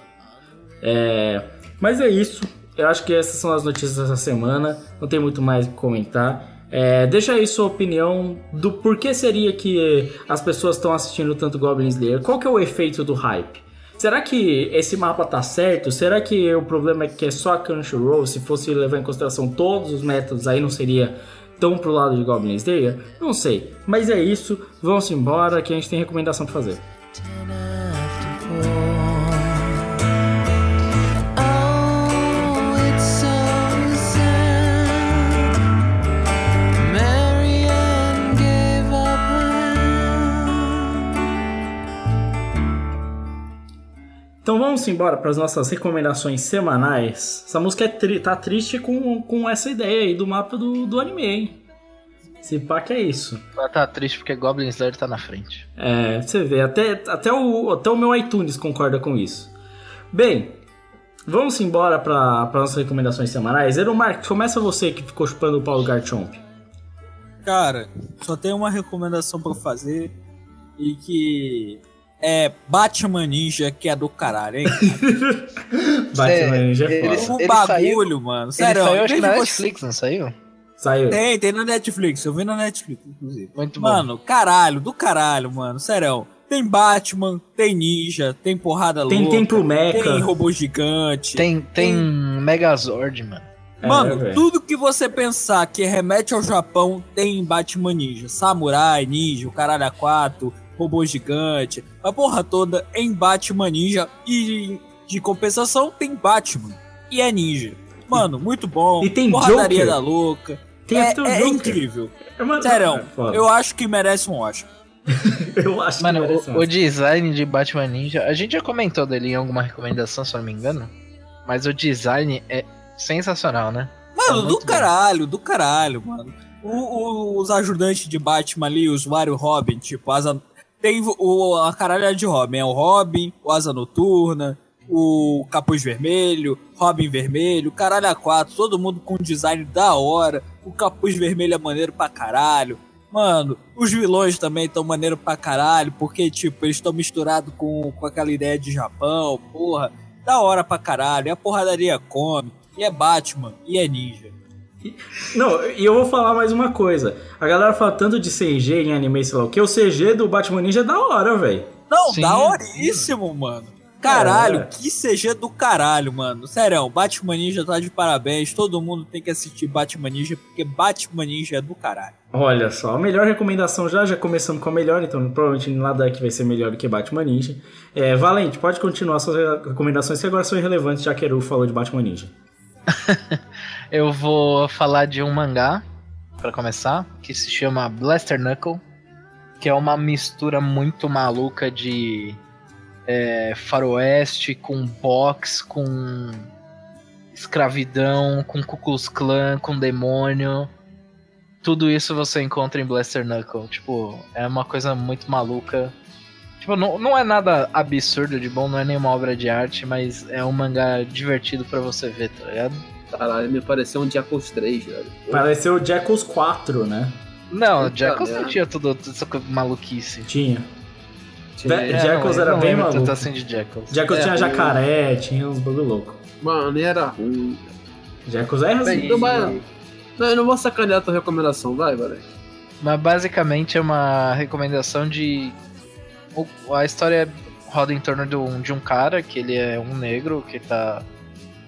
É, mas é isso. Eu acho que essas são as notícias dessa semana. Não tem muito mais o que comentar. É, deixa aí sua opinião do porquê seria que as pessoas estão assistindo tanto Goblin Slayer. Qual que é o efeito do hype? Será que esse mapa tá certo? Será que o problema é que é só a Crunchyroll? Se fosse levar em consideração todos os métodos, aí não seria tão pro lado de Goblin Slayer? Não sei. Mas é isso. Vamos embora que a gente tem recomendação pra fazer. Oh, Então vamos embora para as nossas recomendações semanais. Essa música é tri- tá triste com, com essa ideia aí do mapa do, do anime, hein? Esse pá que é isso. Ela tá triste porque Goblin Slayer tá na frente. É, você vê, até, até, o, até o meu iTunes concorda com isso. Bem, vamos embora para as nossas recomendações semanais. Eromar, começa você que ficou chupando o Paulo Garchomp. Cara, só tem uma recomendação pra fazer e que é Batman Ninja, que é do caralho, hein? Batman Ninja é eles- foda. O Ele bagulho, mano. Ele Sério, saiu em acho que na Netflix, não saiu? Saiu. Tem, tem na Netflix. Eu vi na Netflix, inclusive. Muito bom. Mano, caralho, do caralho, mano. Sério. Tem Batman, tem ninja, tem porrada Tem louca. Templo Mecha. Tem robô gigante. Tem, tem Megazord, mano. É, Mano, velho. tudo que você pensar que remete ao Japão tem em Batman Ninja. Samurai, ninja, o caralho a quatro, robô gigante. A porra toda em Batman Ninja. E de compensação tem Batman. E é ninja. Mano, muito bom. E tem Porradaria Joker. da louca. Tem é até o é Joker. incrível. É, mano, Sério, é eu acho que merece um Oscar. Eu acho Mano, que merece o, um o design de Batman Ninja, a gente já comentou dele em alguma recomendação, se eu não me engano. Mas o design é sensacional, né? Mano, É do muito bom. caralho, do caralho, mano. O- o- os ajudantes de Batman ali, os Mario Robin, tipo, asa. Tem o, a caralha de Robin. É o Robin, o Asa Noturna, o Capuz Vermelho, Robin Vermelho, caralho a quatro, todo mundo com design da hora. O Capuz Vermelho é maneiro pra caralho. Mano, os vilões também estão maneiro pra caralho, porque, tipo, eles estão misturados com, com aquela ideia de Japão, porra. Da hora pra caralho. E a porradaria come. E é Batman. E é ninja. Não, e eu vou falar mais uma coisa. A galera fala tanto de CG em anime, sei lá o que. O CG do Batman Ninja é da hora, velho. Não, Sim. daoríssimo, mano. Caralho, É. que CG do caralho, mano. Sério, Batman Ninja tá de parabéns. Todo mundo tem que assistir Batman Ninja, porque Batman Ninja é do caralho. Olha só, a melhor recomendação já, já começamos com a melhor, então provavelmente nada aqui vai ser melhor do que Batman Ninja. É, Valente, pode continuar suas recomendações que agora são irrelevantes, já que Eru falou de Batman Ninja. Eu vou falar de um mangá, pra começar, que se chama Blaster Knuckle, que é uma mistura muito maluca de é, faroeste com box, com escravidão, com Ku Klux Klan, com demônio. Tudo isso você encontra em Blaster Knuckle. Tipo, é uma coisa muito maluca. Tipo, não, não é nada absurdo de bom, não é nenhuma obra de arte, mas é um mangá divertido pra você ver, tá ligado? Caralho, me pareceu um Jackals 3, velho. Pareceu o Jackals 4, né? Não, Puta Jackals não tinha tudo, tudo essa maluquice. Tinha. Tinha- É, Jackals era bem maluco. tanto assim de Jackals. Jackals É, tinha ruim. jacaré, tinha uns bagulho louco. Mano, era ruim. Jackals é assim. Bem, Não, eu não vou sacanear a tua recomendação, vai, velho. Mas basicamente é uma recomendação de. o- A história roda em torno de um, de um cara que ele é um negro que tá.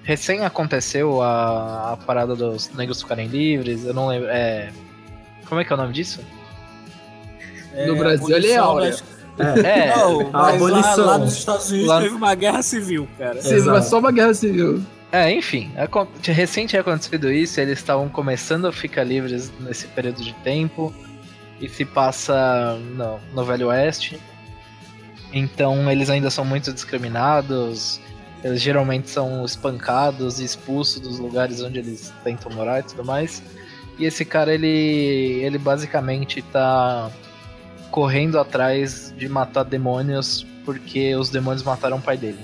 Recém aconteceu a, a parada dos negros ficarem livres, eu não lembro. É. Como é que é o nome disso? No Brasil, ele é áurea. É. É. Não, mas lá, abolição. lá nos Estados Unidos Lá- teve uma guerra civil, cara. Sim, mas só uma guerra civil. É, enfim, tinha acontecido isso, eles estavam começando a ficar livres nesse período de tempo, e se passa no, no Velho Oeste. Então eles ainda são muito discriminados, eles geralmente são espancados e expulsos dos lugares onde eles tentam morar e tudo mais. E esse cara, ele, ele basicamente tá correndo atrás de matar demônios porque os demônios mataram o pai dele.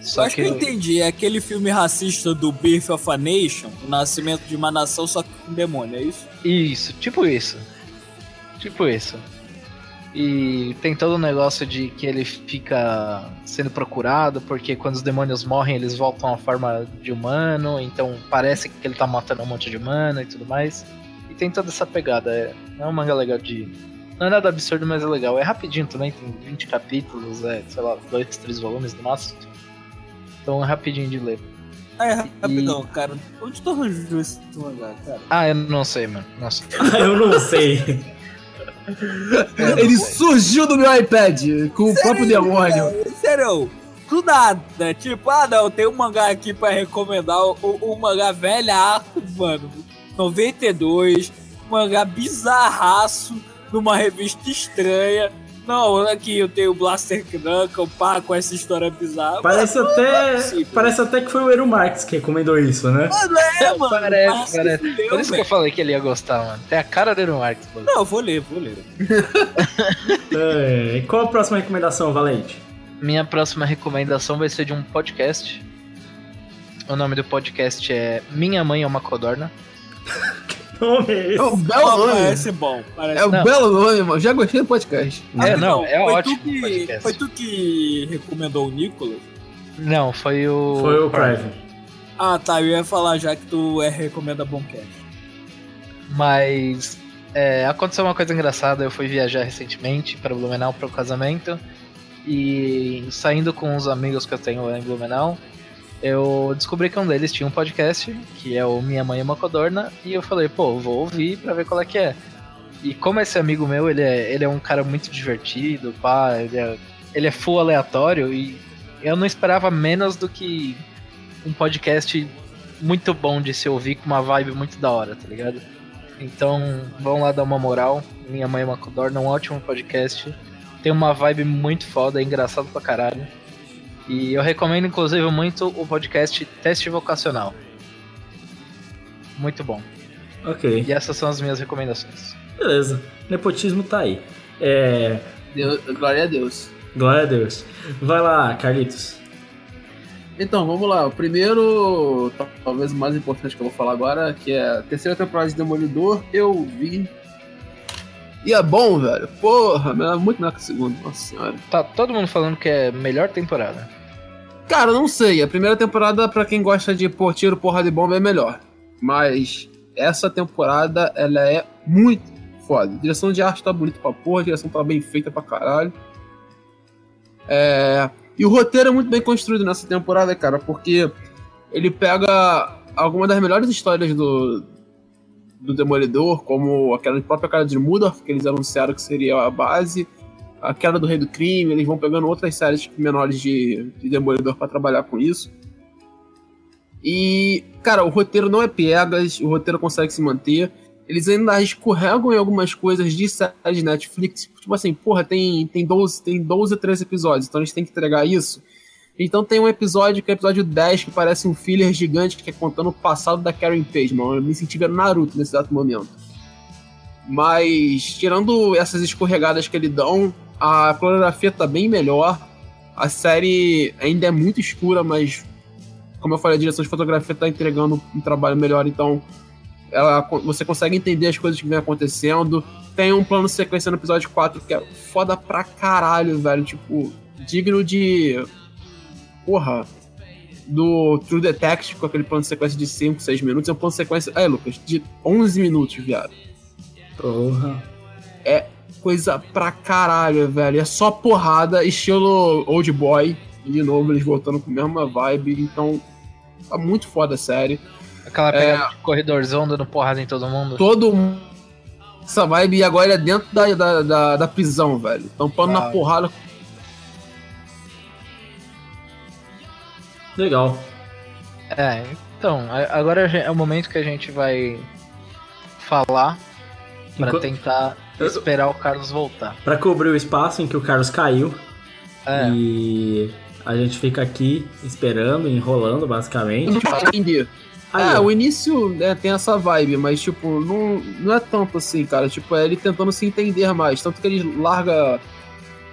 Só acho que eu entendi. É aquele filme racista do Birth of a Nation, o nascimento de uma nação, só que com demônio, é isso? Isso, tipo isso. Tipo isso. E tem todo o negócio de que ele fica sendo procurado, porque quando os demônios morrem, eles voltam à forma de humano, então parece que ele tá matando um monte de humano e tudo mais. E tem toda essa pegada. É, é um manga legal de. Não é nada absurdo, mas é legal. É rapidinho também, tem 20 capítulos, é, sei lá, 2, 3 volumes no máximo. Então é rapidinho de ler. Ah, é, rapidão, cara. Onde tu arranjou esse mangá, cara? Ah, eu não sei, mano. Não sei. Eu não sei. Ele surgiu do meu iPad com o próprio demônio. É, Sério, do nada. Tipo, ah não, tem um mangá aqui pra recomendar. O, o mangá velhaco, mano. 92. Mangá bizarraço. Numa revista estranha. Não, aqui eu tenho o Blaster Knuckle, pá, com essa história bizarra. Parece é até. possível. Parece até que foi o Eru Marx que recomendou isso, né? Mano, é, mano. Parece, parece. Por isso que eu falei que ele ia gostar, mano. Tem a cara dele no Marx, mano. Não, vou ler, vou ler. É, qual a próxima recomendação, Valente? Minha próxima recomendação vai ser de um podcast. O nome do podcast é Minha Mãe é uma Codorna. Nome é esse? É um belo Ó, nome. parece bom. Parece É um Não. belo nome, mano. Já gostei do podcast. Ah, É, não, é foi ótimo Tu que, podcast. foi tu que recomendou o Nicolas? Não, foi o. Foi o Craven. Ah, tá. Eu ia falar já que tu é, recomenda Boncast. Mas é, aconteceu uma coisa engraçada. Eu fui viajar recentemente para Blumenau para o casamento. E saindo com os amigos que eu tenho lá em Blumenau, eu descobri que um deles tinha um podcast, que é o Minha Mãe é uma Codorna. E eu falei, pô, vou ouvir pra ver qual é que é. E como esse amigo meu, ele é, ele é um cara muito divertido, pá, ele é, ele é full aleatório e eu não esperava menos do que um podcast muito bom de se ouvir com uma vibe muito da hora, tá ligado? Então, vão lá dar uma moral. Minha Mãe é uma Codorna, um ótimo podcast. Tem uma vibe muito foda, é engraçado pra caralho. E eu recomendo, inclusive, muito o podcast Teste Vocacional. Muito bom. Ok, E essas são as minhas recomendações. beleza. Nepotismo tá aí. É. Deus, glória a Deus. Glória a Deus. Vai lá, Carlitos. Então, vamos lá. O primeiro, tal- talvez o mais importante que eu vou falar agora, que é a terceira temporada de Demolidor, eu vi. E é bom, velho. Porra, é muito melhor que a segunda. Nossa senhora. Tá todo mundo falando que é melhor temporada. Cara, não sei. A primeira temporada, pra quem gosta de pôr tiro, porra de bomba, é melhor. Mas essa temporada, ela é muito foda. A direção de arte tá bonita pra porra, a direção tá bem feita pra caralho. É... E o roteiro é muito bem construído nessa temporada, cara, porque ele pega algumas das melhores histórias do, do Demolidor, como aquela própria cara de Mudorf, que eles anunciaram que seria a base, a queda do Rei do Crime, eles vão pegando outras séries menores de, de Demolidor pra trabalhar com isso. E, cara, o roteiro não é piegas, o roteiro consegue se manter. Eles ainda escorregam em algumas coisas de séries Netflix. Tipo assim, porra, tem, tem, 12, tem 12, 13 episódios, então a gente tem que entregar isso. Então tem um episódio que é o episódio 10, que parece um filler gigante que é contando o passado da Karen Page, mano. Eu me senti vendo Naruto nesse exato momento. Mas, tirando essas escorregadas que ele dão, a coreografia tá bem melhor. A série ainda é muito escura, mas como eu falei, a direção de fotografia tá entregando um trabalho melhor, então ela, você consegue entender as coisas que vem acontecendo. Tem um plano de sequência no episódio 4 que é foda pra caralho, velho. Tipo, digno de. Porra. Do True Detective, com aquele plano de sequência de 5, 6 minutos. É um plano de sequência. É, Lucas, de 11 minutos, viado. Porra. É coisa pra caralho, velho. É só porrada, estilo Old Boy. De novo, eles voltando com a mesma vibe. Então, tá muito foda a série. Aquela pegada de corredorzão dando porrada em todo mundo. Todo mundo. Essa vibe e agora é dentro da, da, da, da prisão, velho. Tampando na Claro. porrada. Legal. É, então, agora é o momento que a gente vai falar pra Enqu- tentar Eu- esperar o Carlos voltar. Pra cobrir o espaço em que o Carlos caiu. É. E a gente fica aqui esperando, enrolando, basicamente. Não pra entender. Aí, é, ó. o início né, tem essa vibe, mas, tipo, não, não é tanto assim, cara. Tipo, é ele tentando se entender mais. Tanto que ele larga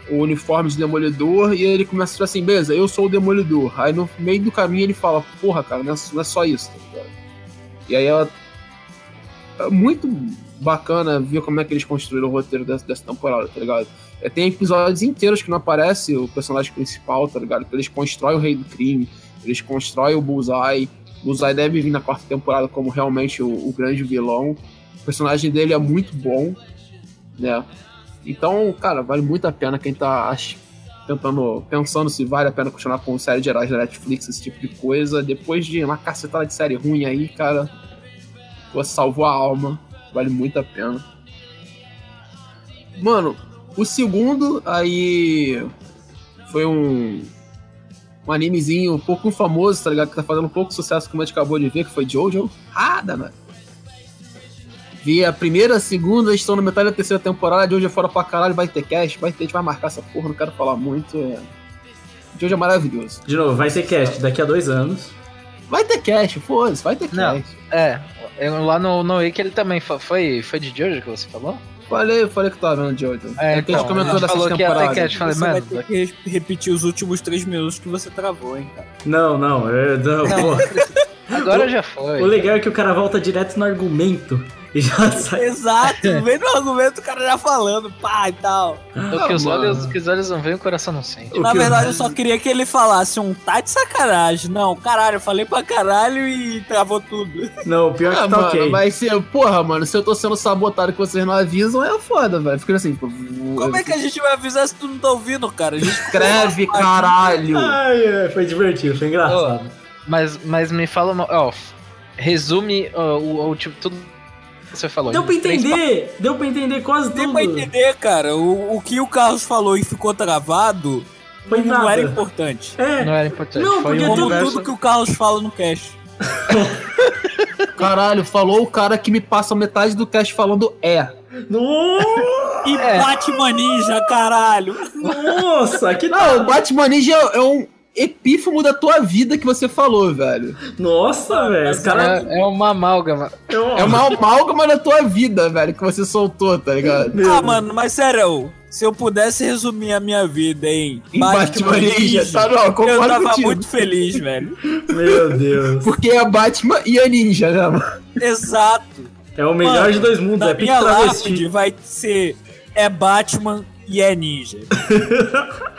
o uniforme de demolidor e ele começa a tipo assim, beleza, eu sou o demolidor. Aí no meio do caminho ele fala, porra, cara, não é, não é só isso, tá ligado? E aí ela. Muito bacana ver como é que eles construíram o roteiro dessa, dessa temporada, tá ligado? É, tem episódios inteiros que não aparece o personagem principal, tá ligado? Eles constroem o rei do crime, eles constroem o Bullseye. O Bullseye deve vir na quarta temporada como realmente o, o grande vilão. O personagem dele é muito bom, né? Então, cara, vale muito a pena quem tá ach- tentando, pensando se vale a pena continuar com série de heróis da Netflix, esse tipo de coisa. Depois de uma cacetada de série ruim aí, cara, você salvou a alma. Vale muito a pena. Mano, o segundo aí foi um um animezinho um pouco famoso, tá ligado? Que tá fazendo um pouco sucesso, como a gente acabou de ver, que foi Jojo. Ah, danado. Vi a primeira, a segunda, estão na metade da terceira temporada, Jojo é fora pra caralho, vai ter cast, vai ter, a gente vai marcar essa porra, não quero falar muito. É... Jojo é maravilhoso. De novo, vai ter cast daqui a dois anos. Vai ter cast, foda-se, vai ter Não. cast. É, eu- lá no, no Wiki ele também fa- foi, foi de Jojo que você falou? Falei, falei que tava vendo Jojo. É, É, que a gente então, comentou a gente falou que. Falei, você mano, vai ter que re- repetir os últimos três minutos que você travou, hein, cara. Não, não, eu, não, Não. pô. Agora já foi. O legal é que o cara volta direto no argumento e já sai. Exato, vem no argumento o cara já falando, pá e tal. O que os, Ah, olhos, que os olhos não veem, o coração não sente. Na verdade, eu só queria que ele falasse um tá de sacanagem. Não, caralho, eu falei pra caralho e travou tudo. Não, o pior é Ah, que tá mano, ok. mas se, porra, mano, se eu tô sendo sabotado que vocês não avisam, é foda, velho. Fica assim, tipo, Como é que a gente vai avisar se tu não tá ouvindo, cara? A gente escreve, caralho. Ai, ai, foi divertido, foi engraçado. Mas, mas me fala, uma- ó, resume ó, o, o tipo, tudo você falou. Deu pra entender, deu pra entender quase Deu tudo. pra entender, cara. O, o que o Carlos falou e ficou travado Foi não nada. era importante. pa- É, Não era importante. Não, foi porque uma tudo- conversa. tudo que o Carlos fala no cast. Caralho, falou o cara que me passa metade do cast falando é. E É. Batman Ninja, caralho. Nossa, que Não, o Batman Ninja é um epífomo da tua vida que você falou, velho. Nossa, velho. Os caras. É, é uma amálgama. É uma amálgama da tua vida, velho, que você soltou, tá ligado? Ah, mano, mas sério, se eu pudesse resumir a minha vida em Em Batman Ninja, tá? Não, eu tava contigo. muito feliz, velho. Meu Deus. Porque é Batman e a Ninja, né, mano? Exato. É o melhor Mano, de dois mundos. É pique minha lápide travesti. vai ser é Batman e é ninja.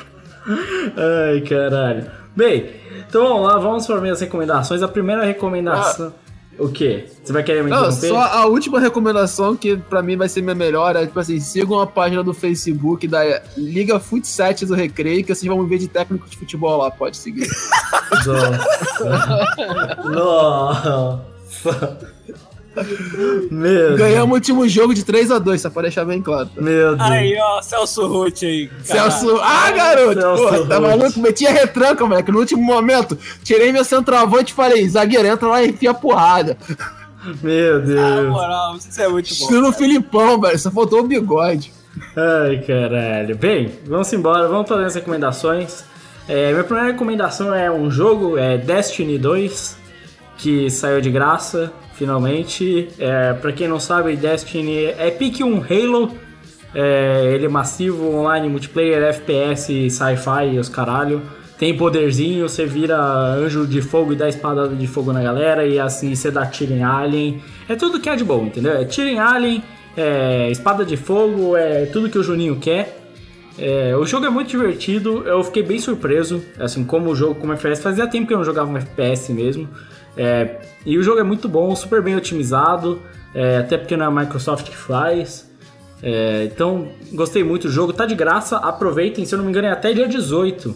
Ai, caralho. Bem, então vamos lá, vamos para minhas recomendações. A primeira recomendação. O quê? Você vai querer me Não, interromper? só a última recomendação que pra mim vai ser minha melhor é, tipo assim, sigam a página do Facebook da Liga Fut 7 do Recreio, que vocês vão ver de técnico de futebol lá, pode seguir. Nossa. Nossa. Meu. Ganhamos o último jogo de 3x2, só pra deixar bem claro. tá? Meu Deus. Aí, ó, Celso Ruth aí. caralho. Celso. Ah, garoto! Celso Porra, tá maluco? Metia retranca, moleque. No último momento, tirei meu centroavante e falei: zagueiro, entra lá e enfia porrada. Meu Na Deus. moral, isso é muito bom. Estilo Filipão, velho. Só faltou o bigode. Ai, caralho. Bem, vamos embora, vamos fazer as recomendações. É, minha primeira recomendação é um jogo, é Destiny 2, que saiu de graça, finalmente. É, pra quem não sabe, Destiny é pique um Halo. É, ele é massivo, online, multiplayer, FPS, sci-fi e os caralho. tem poderzinho, você vira anjo de fogo e dá espada de fogo na galera, e assim você dá tiro em alien. É tudo que é de bom, entendeu? É tiro em alien, é espada de fogo, é tudo que o Juninho quer. É, o jogo é muito divertido, eu fiquei bem surpreso, assim, como o jogo, como FPS, fazia tempo que eu não jogava um FPS mesmo. É, e o jogo é muito bom, super bem otimizado, é, até porque não é a Microsoft que faz. É, então, gostei muito do jogo, tá de graça, aproveitem, se eu não me engano é até dia 18.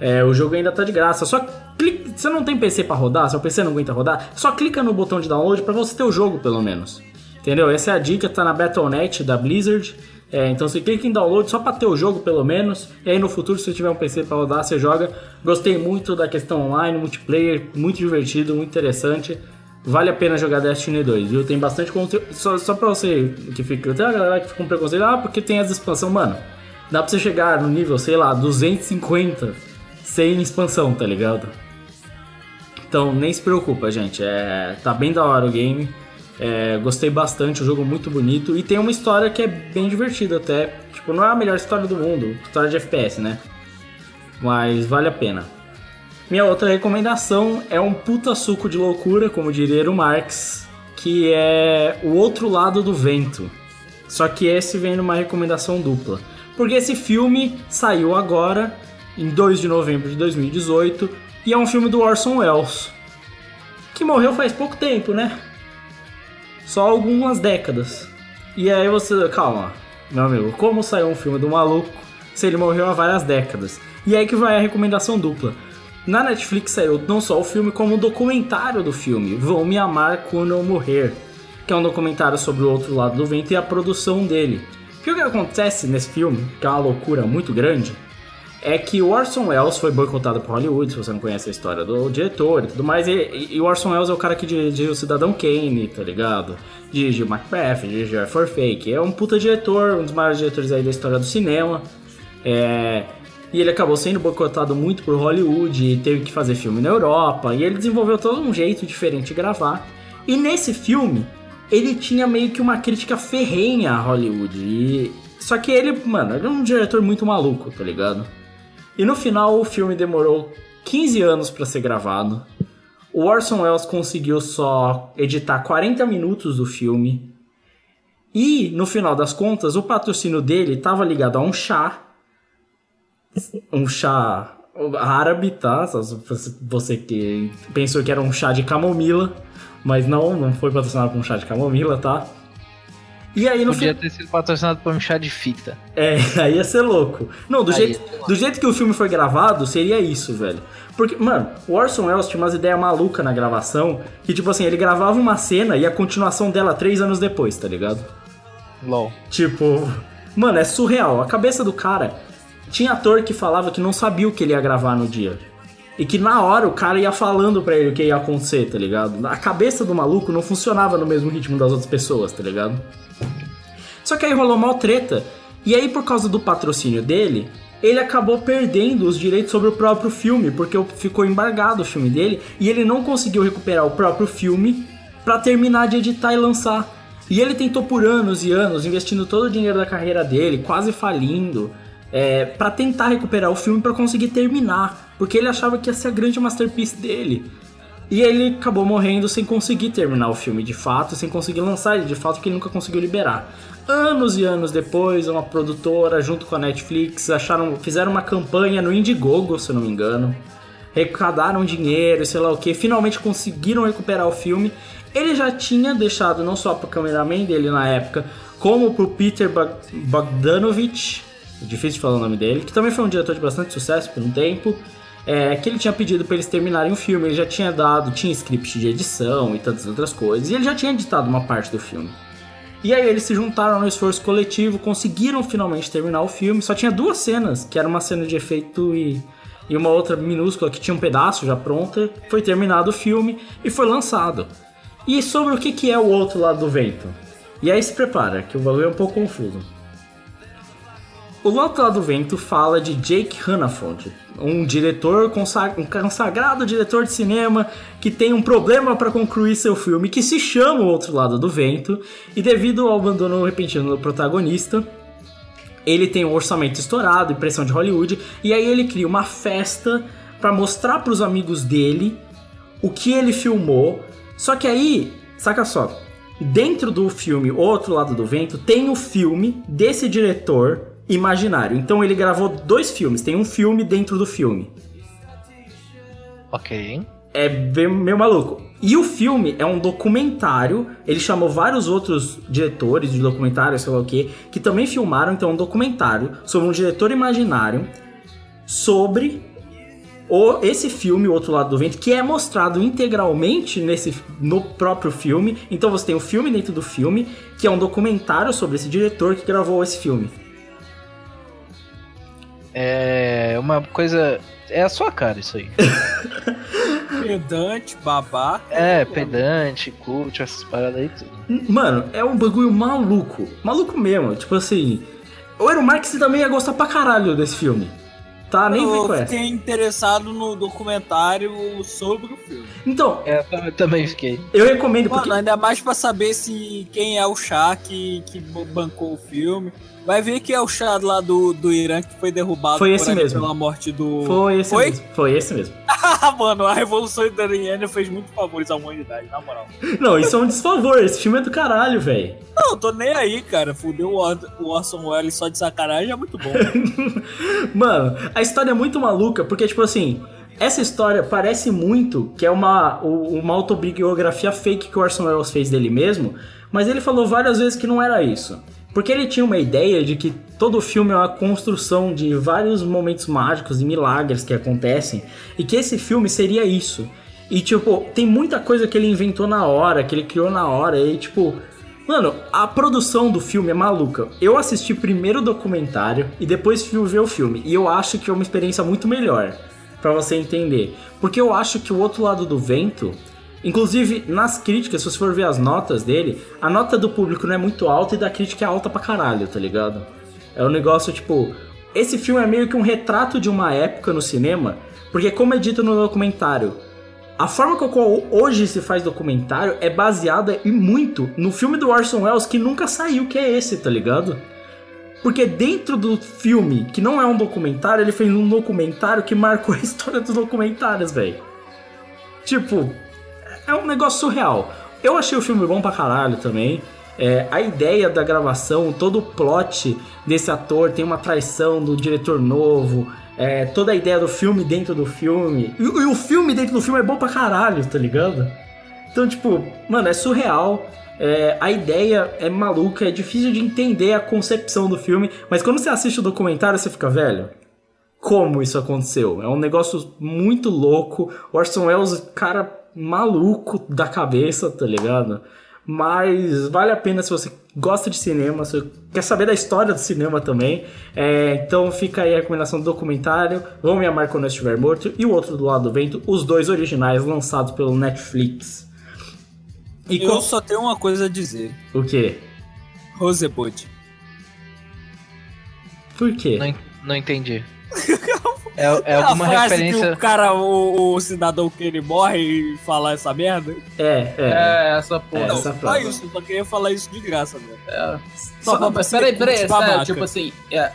É, o jogo ainda tá de graça, só clica, você não tem PC pra rodar, seu PC não aguenta rodar, só clica no botão de download pra você ter o jogo pelo menos. Entendeu? Essa é a dica, tá na Battle.net da Blizzard. É, então você clica em download só pra ter o jogo pelo menos. E aí no futuro, se você tiver um PC pra rodar, você joga. Gostei muito da questão online, multiplayer, muito divertido, muito interessante. Vale a pena jogar Destiny 2, viu? Tem bastante conteúdo. Só, só pra você que fica. Tem a galera que fica com preconceito, ah, porque tem as expansões. Mano, dá pra você chegar no nível, sei lá, 250 sem expansão, tá ligado? Então nem se preocupa, gente. É, tá bem da hora o game. É, gostei bastante, o jogo é muito bonito e tem uma história que é bem divertida até. Tipo, não é a melhor história do mundo, história de FPS, né? Mas vale a pena. Minha outra recomendação é um puta suco de loucura, como diria o Marx, que é O Outro Lado do Vento. Só que esse vem numa recomendação dupla. Porque esse filme saiu agora, em 2 de novembro de 2018, e é um filme do Orson Welles, que morreu faz pouco tempo, né? Só algumas décadas. E aí você, calma, meu amigo, como saiu um filme do maluco se ele morreu há várias décadas? E aí que vai a recomendação dupla. Na Netflix saiu não só o filme, como o documentário do filme, Vão Me Amar Quando Eu Morrer, que é um documentário sobre o outro lado do vento e a produção dele. O que acontece nesse filme, que é uma loucura muito grande, é que o Orson Welles foi boicotado por Hollywood, se você não conhece a história do diretor e tudo mais. E, e- o Orson Welles é o cara que dirigiu o Cidadão Kane, tá ligado? Dirigiu Macbeth, dirigiu For Fake. É um puta diretor, um dos maiores diretores aí da história do cinema. É, E ele acabou sendo boicotado muito por Hollywood e teve que fazer filme na Europa. E ele desenvolveu todo um jeito diferente de gravar. E nesse filme, ele tinha meio que uma crítica ferrenha a Hollywood. E... Só que ele, mano, ele é um diretor muito maluco, tá ligado? E no final o filme demorou 15 anos pra ser gravado. O Orson Welles conseguiu só editar 40 minutos do filme. E no final das contas, o patrocínio dele estava ligado a um chá. Um chá árabe, tá? Você que pensou que era um chá de camomila. Mas não, não foi patrocinado por um chá de camomila, tá? E aí no Podia final. ter sido patrocinado por um chá de fita. É, aí ia ser louco. Não, do, Aí jeito, do jeito que o filme foi gravado, seria isso, velho. Porque, mano, o Orson Welles tinha umas ideias malucas na gravação, que tipo assim, ele gravava uma cena e a continuação dela três anos depois, tá ligado? LOL. Tipo, mano, é surreal. A cabeça do cara tinha ator que falava que não sabia o que ele ia gravar no dia. E que na hora o cara ia falando pra ele o que ia acontecer, tá ligado? A cabeça do maluco não funcionava no mesmo ritmo das outras pessoas, tá ligado? Só que aí rolou mal treta. E aí, por causa do patrocínio dele, ele acabou perdendo os direitos sobre o próprio filme, porque ficou embargado o filme dele e ele não conseguiu recuperar o próprio filme pra terminar de editar e lançar. E ele tentou por anos e anos, investindo todo o dinheiro da carreira dele, quase falindo, é, para tentar recuperar o filme pra conseguir terminar, porque ele achava que ia ser a grande masterpiece dele. E ele acabou morrendo sem conseguir terminar o filme de fato, sem conseguir lançar ele de fato, porque ele nunca conseguiu liberar. Anos e anos depois, uma produtora junto com a Netflix acharam, fizeram uma campanha no Indiegogo, se eu não me engano. Recadaram dinheiro, sei lá o que, finalmente conseguiram recuperar o filme. Ele já tinha deixado não só pro cameraman dele na época, como pro Peter Bog- Bogdanovich, difícil de falar o nome dele, que também foi um diretor de bastante sucesso por um tempo é, que ele tinha pedido pra eles terminarem o filme, ele já tinha dado, tinha script de edição e tantas outras coisas, e ele já tinha editado uma parte do filme. E aí eles se juntaram no esforço coletivo, conseguiram finalmente terminar o filme, só tinha duas cenas, que era uma cena de efeito e, e uma outra minúscula que tinha um pedaço já pronta, foi terminado o filme e foi lançado. E sobre o que, que é o outro lado do vento? E aí se prepara, que o bagulho é um pouco confuso. O Lado do Vento fala de Jake Hannaford, um diretor, consa- um consagrado diretor de cinema que tem um problema para concluir seu filme que se chama O Outro Lado do Vento, e devido ao abandono repentino do protagonista, ele tem um orçamento estourado e pressão de Hollywood, e aí ele cria uma festa pra mostrar pros amigos dele o que ele filmou. Só que aí, saca só, dentro do filme O Outro Lado do Vento tem o filme desse diretor imaginário. Então ele gravou dois filmes, tem um filme dentro do filme. Ok. É bem- meio maluco. E o filme é um documentário. Ele chamou vários outros diretores de documentário, sei lá o que, que também filmaram. Então, é um documentário sobre um diretor imaginário sobre o, esse filme, O Outro Lado do Vento, que é mostrado integralmente nesse, no próprio filme. Então, você tem o filme dentro do filme, que é um documentário sobre esse diretor que gravou esse filme. É uma coisa. É a sua cara isso aí. Pedante, babaca. É, pedante, curte essas paradas aí tudo. Mano, é um bagulho maluco. Maluco mesmo. Tipo assim. O Eero Marx também ia gostar pra caralho desse filme. Tá? Nem Eu fiquei interessado no documentário sobre o filme. Então, É, eu também fiquei. eu recomendo porque. Mano, ainda mais pra saber se quem é o chá que, que bancou o filme. Vai ver que é o chá lá do, do Irã que foi derrubado Foi esse mesmo. pela morte do. Foi esse Foi? mesmo. Foi esse mesmo. Mano, a Revolução Iraniana fez muito favores à humanidade, na moral. Não, isso é um desfavor. Esse filme é do caralho, velho. Não, tô nem aí, cara. Fudeu o Or- o Orson Welles só de sacanagem é muito bom. Mano, a história é muito maluca, porque, tipo assim, essa história parece muito que é uma, uma autobiografia fake que o Orson Welles fez dele mesmo, mas ele falou várias vezes que não era isso. Porque ele tinha uma ideia de que todo filme é uma construção de vários momentos mágicos e milagres que acontecem, e que esse filme seria isso. E, tipo, tem muita coisa que ele inventou na hora, que ele criou na hora, e, tipo, Mano, a produção do filme é maluca. Eu assisti primeiro o documentário e depois fui ver o filme. E eu acho que é uma experiência muito melhor pra você entender. Porque eu acho que o outro lado do vento, inclusive nas críticas, se você for ver as notas dele, a nota do público não é muito alta e da crítica é alta pra caralho, tá ligado? É um negócio tipo. Esse filme é meio que um retrato de uma época no cinema, porque, como é dito no documentário, a forma com a qual hoje se faz documentário é baseada e muito no filme do Orson Welles que nunca saiu, que é esse, tá ligado? Porque dentro do filme, que não é um documentário, ele fez um documentário que marcou a história dos documentários, velho. Tipo, é um negócio surreal. Eu achei o filme bom pra caralho também. É, a ideia da gravação, todo o plot desse ator, tem uma traição do diretor novo, é, toda a ideia do filme dentro do filme. E, e o filme dentro do filme é bom pra caralho, tá ligado? Então, tipo, mano, é surreal. É, a ideia é maluca, é difícil de entender a concepção do filme, mas quando você assiste o documentário, você fica, velho, como isso aconteceu? É um negócio muito louco. Orson Welles, cara maluco da cabeça, tá ligado? Mas vale a pena se você gosta de cinema, se você quer saber da história do cinema também. É, então fica aí a recomendação do documentário. Vão me amar quando eu estiver morto. E o outro do lado do vento, os dois originais lançados pelo Netflix. E Eu com... só tenho uma coisa a dizer. O quê? Rosebud. Por quê? Não, não entendi. É, é a alguma frase referência. que o cara, o, o cidadão que ele morre e fala essa merda? É, é. É, essa porra. É, Não, essa só isso, eu só queria falar isso de graça, velho. É. Só Não, pra peraí, peraí, babaca. tipo assim, é.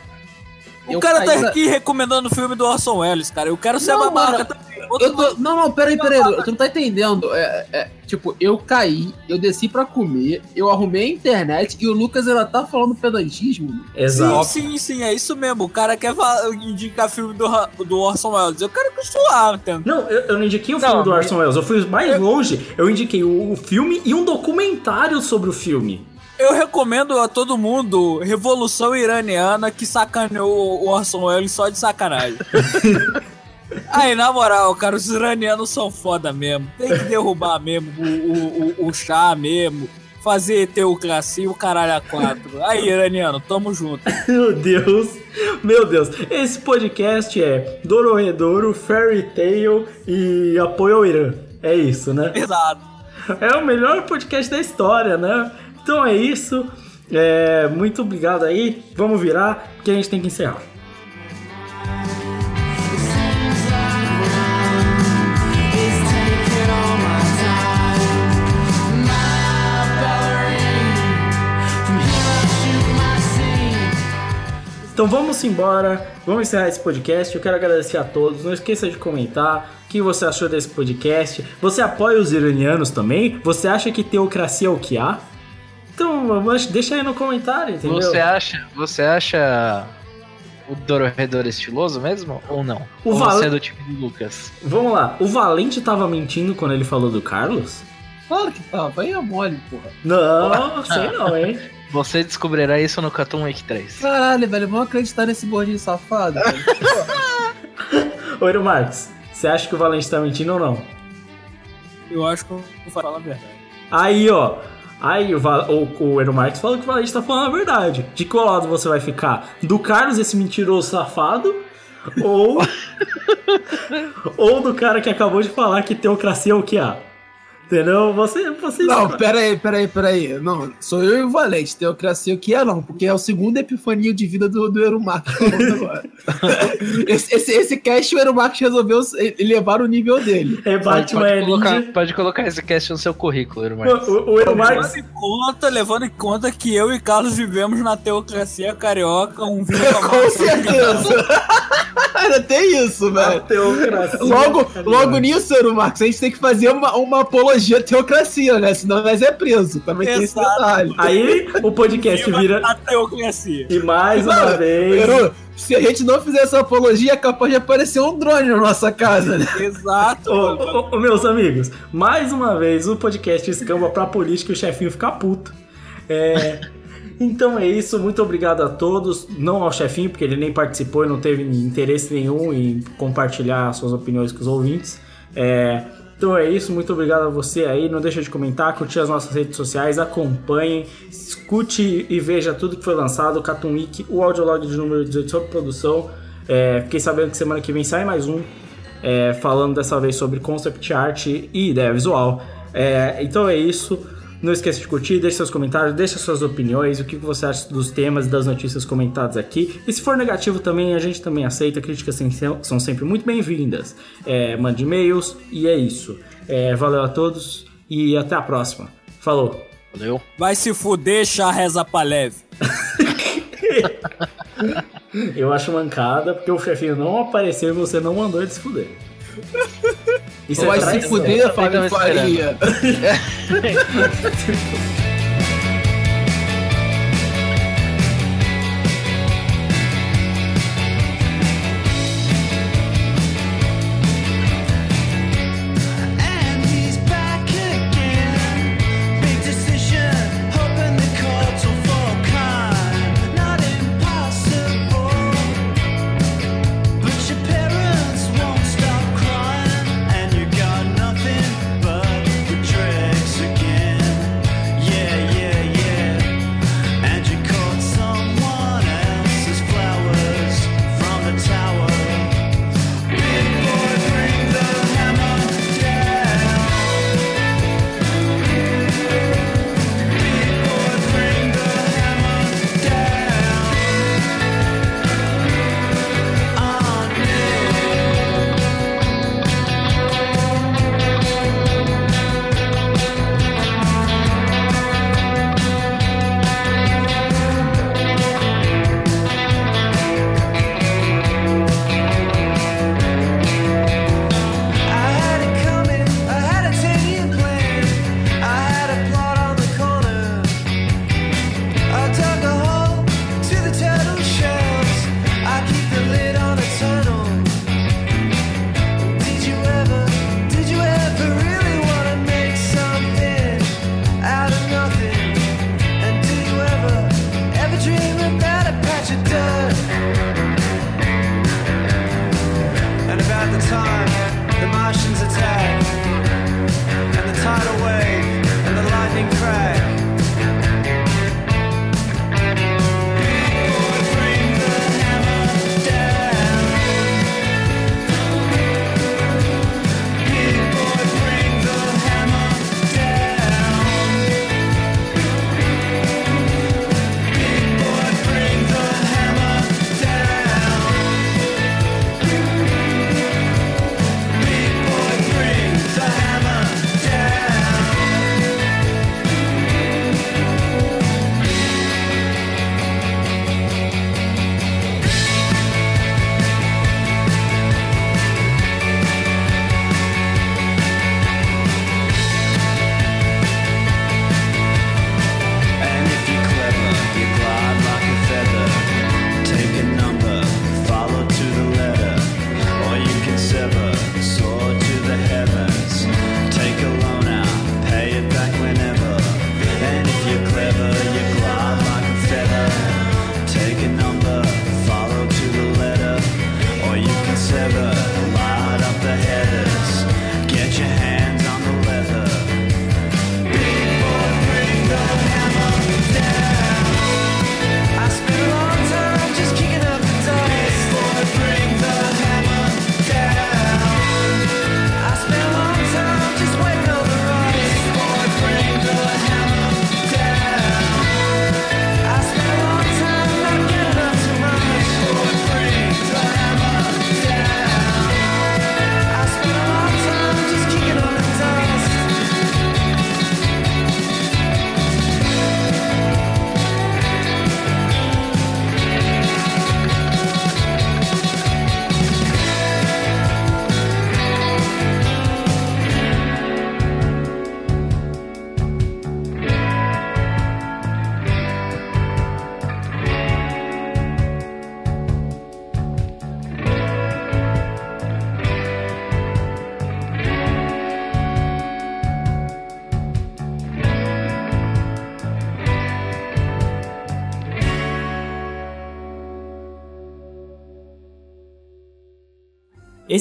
O eu cara tá na- aqui recomendando o filme do Orson Welles, cara. Eu quero ser Não, babaca mano, também. Eu tô, não, não, peraí, peraí, tu não tá entendendo. É, é, tipo, eu caí, eu desci pra comer, eu arrumei a internet e o Lucas ainda tá falando pedantismo. Exato. Sim, sim, sim, é isso mesmo. O cara quer indicar filme do, do Orson Welles. Eu quero que eu suave, entendeu? Não, eu, eu não indiquei o Não, filme do Orson Welles, eu fui mais longe. Eu indiquei o, o filme e um documentário sobre o filme. Eu recomendo a todo mundo Revolução Iraniana que sacaneou o Orson Welles só de sacanagem. Aí, na moral, cara, os iranianos são foda mesmo. Tem que derrubar mesmo o, o, o, o chá mesmo. Fazer teocracia e o caralho a quatro. Aí, iraniano, tamo junto. Meu Deus, meu Deus. Esse podcast é Dororedoro, Fairy Tail e apoio ao Irã. É isso, né? Exato. É o melhor podcast da história, né? Então é isso. É, muito obrigado aí. Vamos virar, porque a gente tem que encerrar. Então vamos embora, vamos encerrar esse podcast. Eu quero agradecer a todos. Não esqueça de comentar o que você achou desse podcast. Você apoia os iranianos também? Você acha que teocracia é o que há? Então, vamos- deixa aí no comentário, entendeu? Você acha, você acha o Dorredor estiloso mesmo ou não? O ou Val- você é do time do Lucas? Vamos lá. O Valente tava mentindo quando ele falou do Carlos? Claro que tava, aí é mole, porra. Não, sei não, hein? Você descobrirá isso no Cartoon Week 3. Caralho, velho, vamos acreditar nesse gordinho safado, Eero Marques, você acha que o Valente tá mentindo ou não? Eu acho que eu vou falar a verdade. Aí, ó. Aí o, o, o Eero Marques falou que o Valente tá falando a verdade. De qual lado você vai ficar? Do Carlos, esse mentiroso safado? Ou. ou do cara que acabou de falar que teocracia é o que há? Entendeu? Você. você Não, pera aí, pera aí, pera aí. Não, sou eu e o Valente, teocracia o que é não, porque é o segundo epifania de vida do, do Erumax agora. esse, esse, esse cast o Erumax resolveu elevar o nível dele. É Batman pode, é colocar, pode colocar esse cast no seu currículo, irmão. O, o. Levando em conta, levando em conta que eu e Carlos vivemos na teocracia carioca, um vinho Com certeza. Ainda tem isso, velho. Teocracia. Logo, tá logo nisso, Erumax, a gente tem que fazer uma, uma apologia à teocracia, né? Senão nós é preso. Também tem esse Exato. detalhe. Aí o podcast vira. a teocracia. E mais uma vez. Eru, se a gente não fizer essa apologia, é capaz de aparecer um drone na nossa casa, né? Exato. Ô, ô, ô, meus amigos, mais uma vez o podcast escamba pra política e o chefinho ficar puto. É, então é isso, muito obrigado a todos. Não ao chefinho, porque ele nem participou e não teve interesse nenhum em compartilhar suas opiniões com os ouvintes. É, então é isso, muito obrigado a você aí. Não deixa de comentar, curtir as nossas redes sociais, acompanhem, escute e veja tudo que foi lançado. O Cartoon Week, o audiolog de número 18 sobre produção. É, fiquei sabendo que semana que vem sai mais um é, falando dessa vez sobre concept art e ideia visual. É, então é isso. Não esqueça de curtir, deixe seus comentários, deixe suas opiniões, o que você acha dos temas e das notícias comentadas aqui. E se for negativo também, a gente também aceita, críticas são sempre muito bem-vindas. É, mande e-mails e é isso. É, valeu a todos e até a próxima. Falou! Valeu. Vai se fuder, chá reza pra leve. Eu acho mancada porque o chefinho não apareceu e você não mandou ele se fuder. Isso é Vai se fuder, tava Fábio Faria.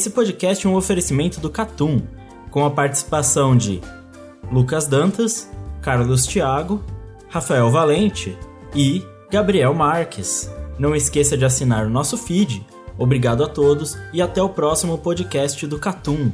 Esse podcast é um oferecimento do Catum, com a participação de Lucas Dantas, Carlos Thiago, Rafael Valente e Gabriel Marques. Não esqueça de assinar o nosso feed. Obrigado a todos e até o próximo podcast do Catum.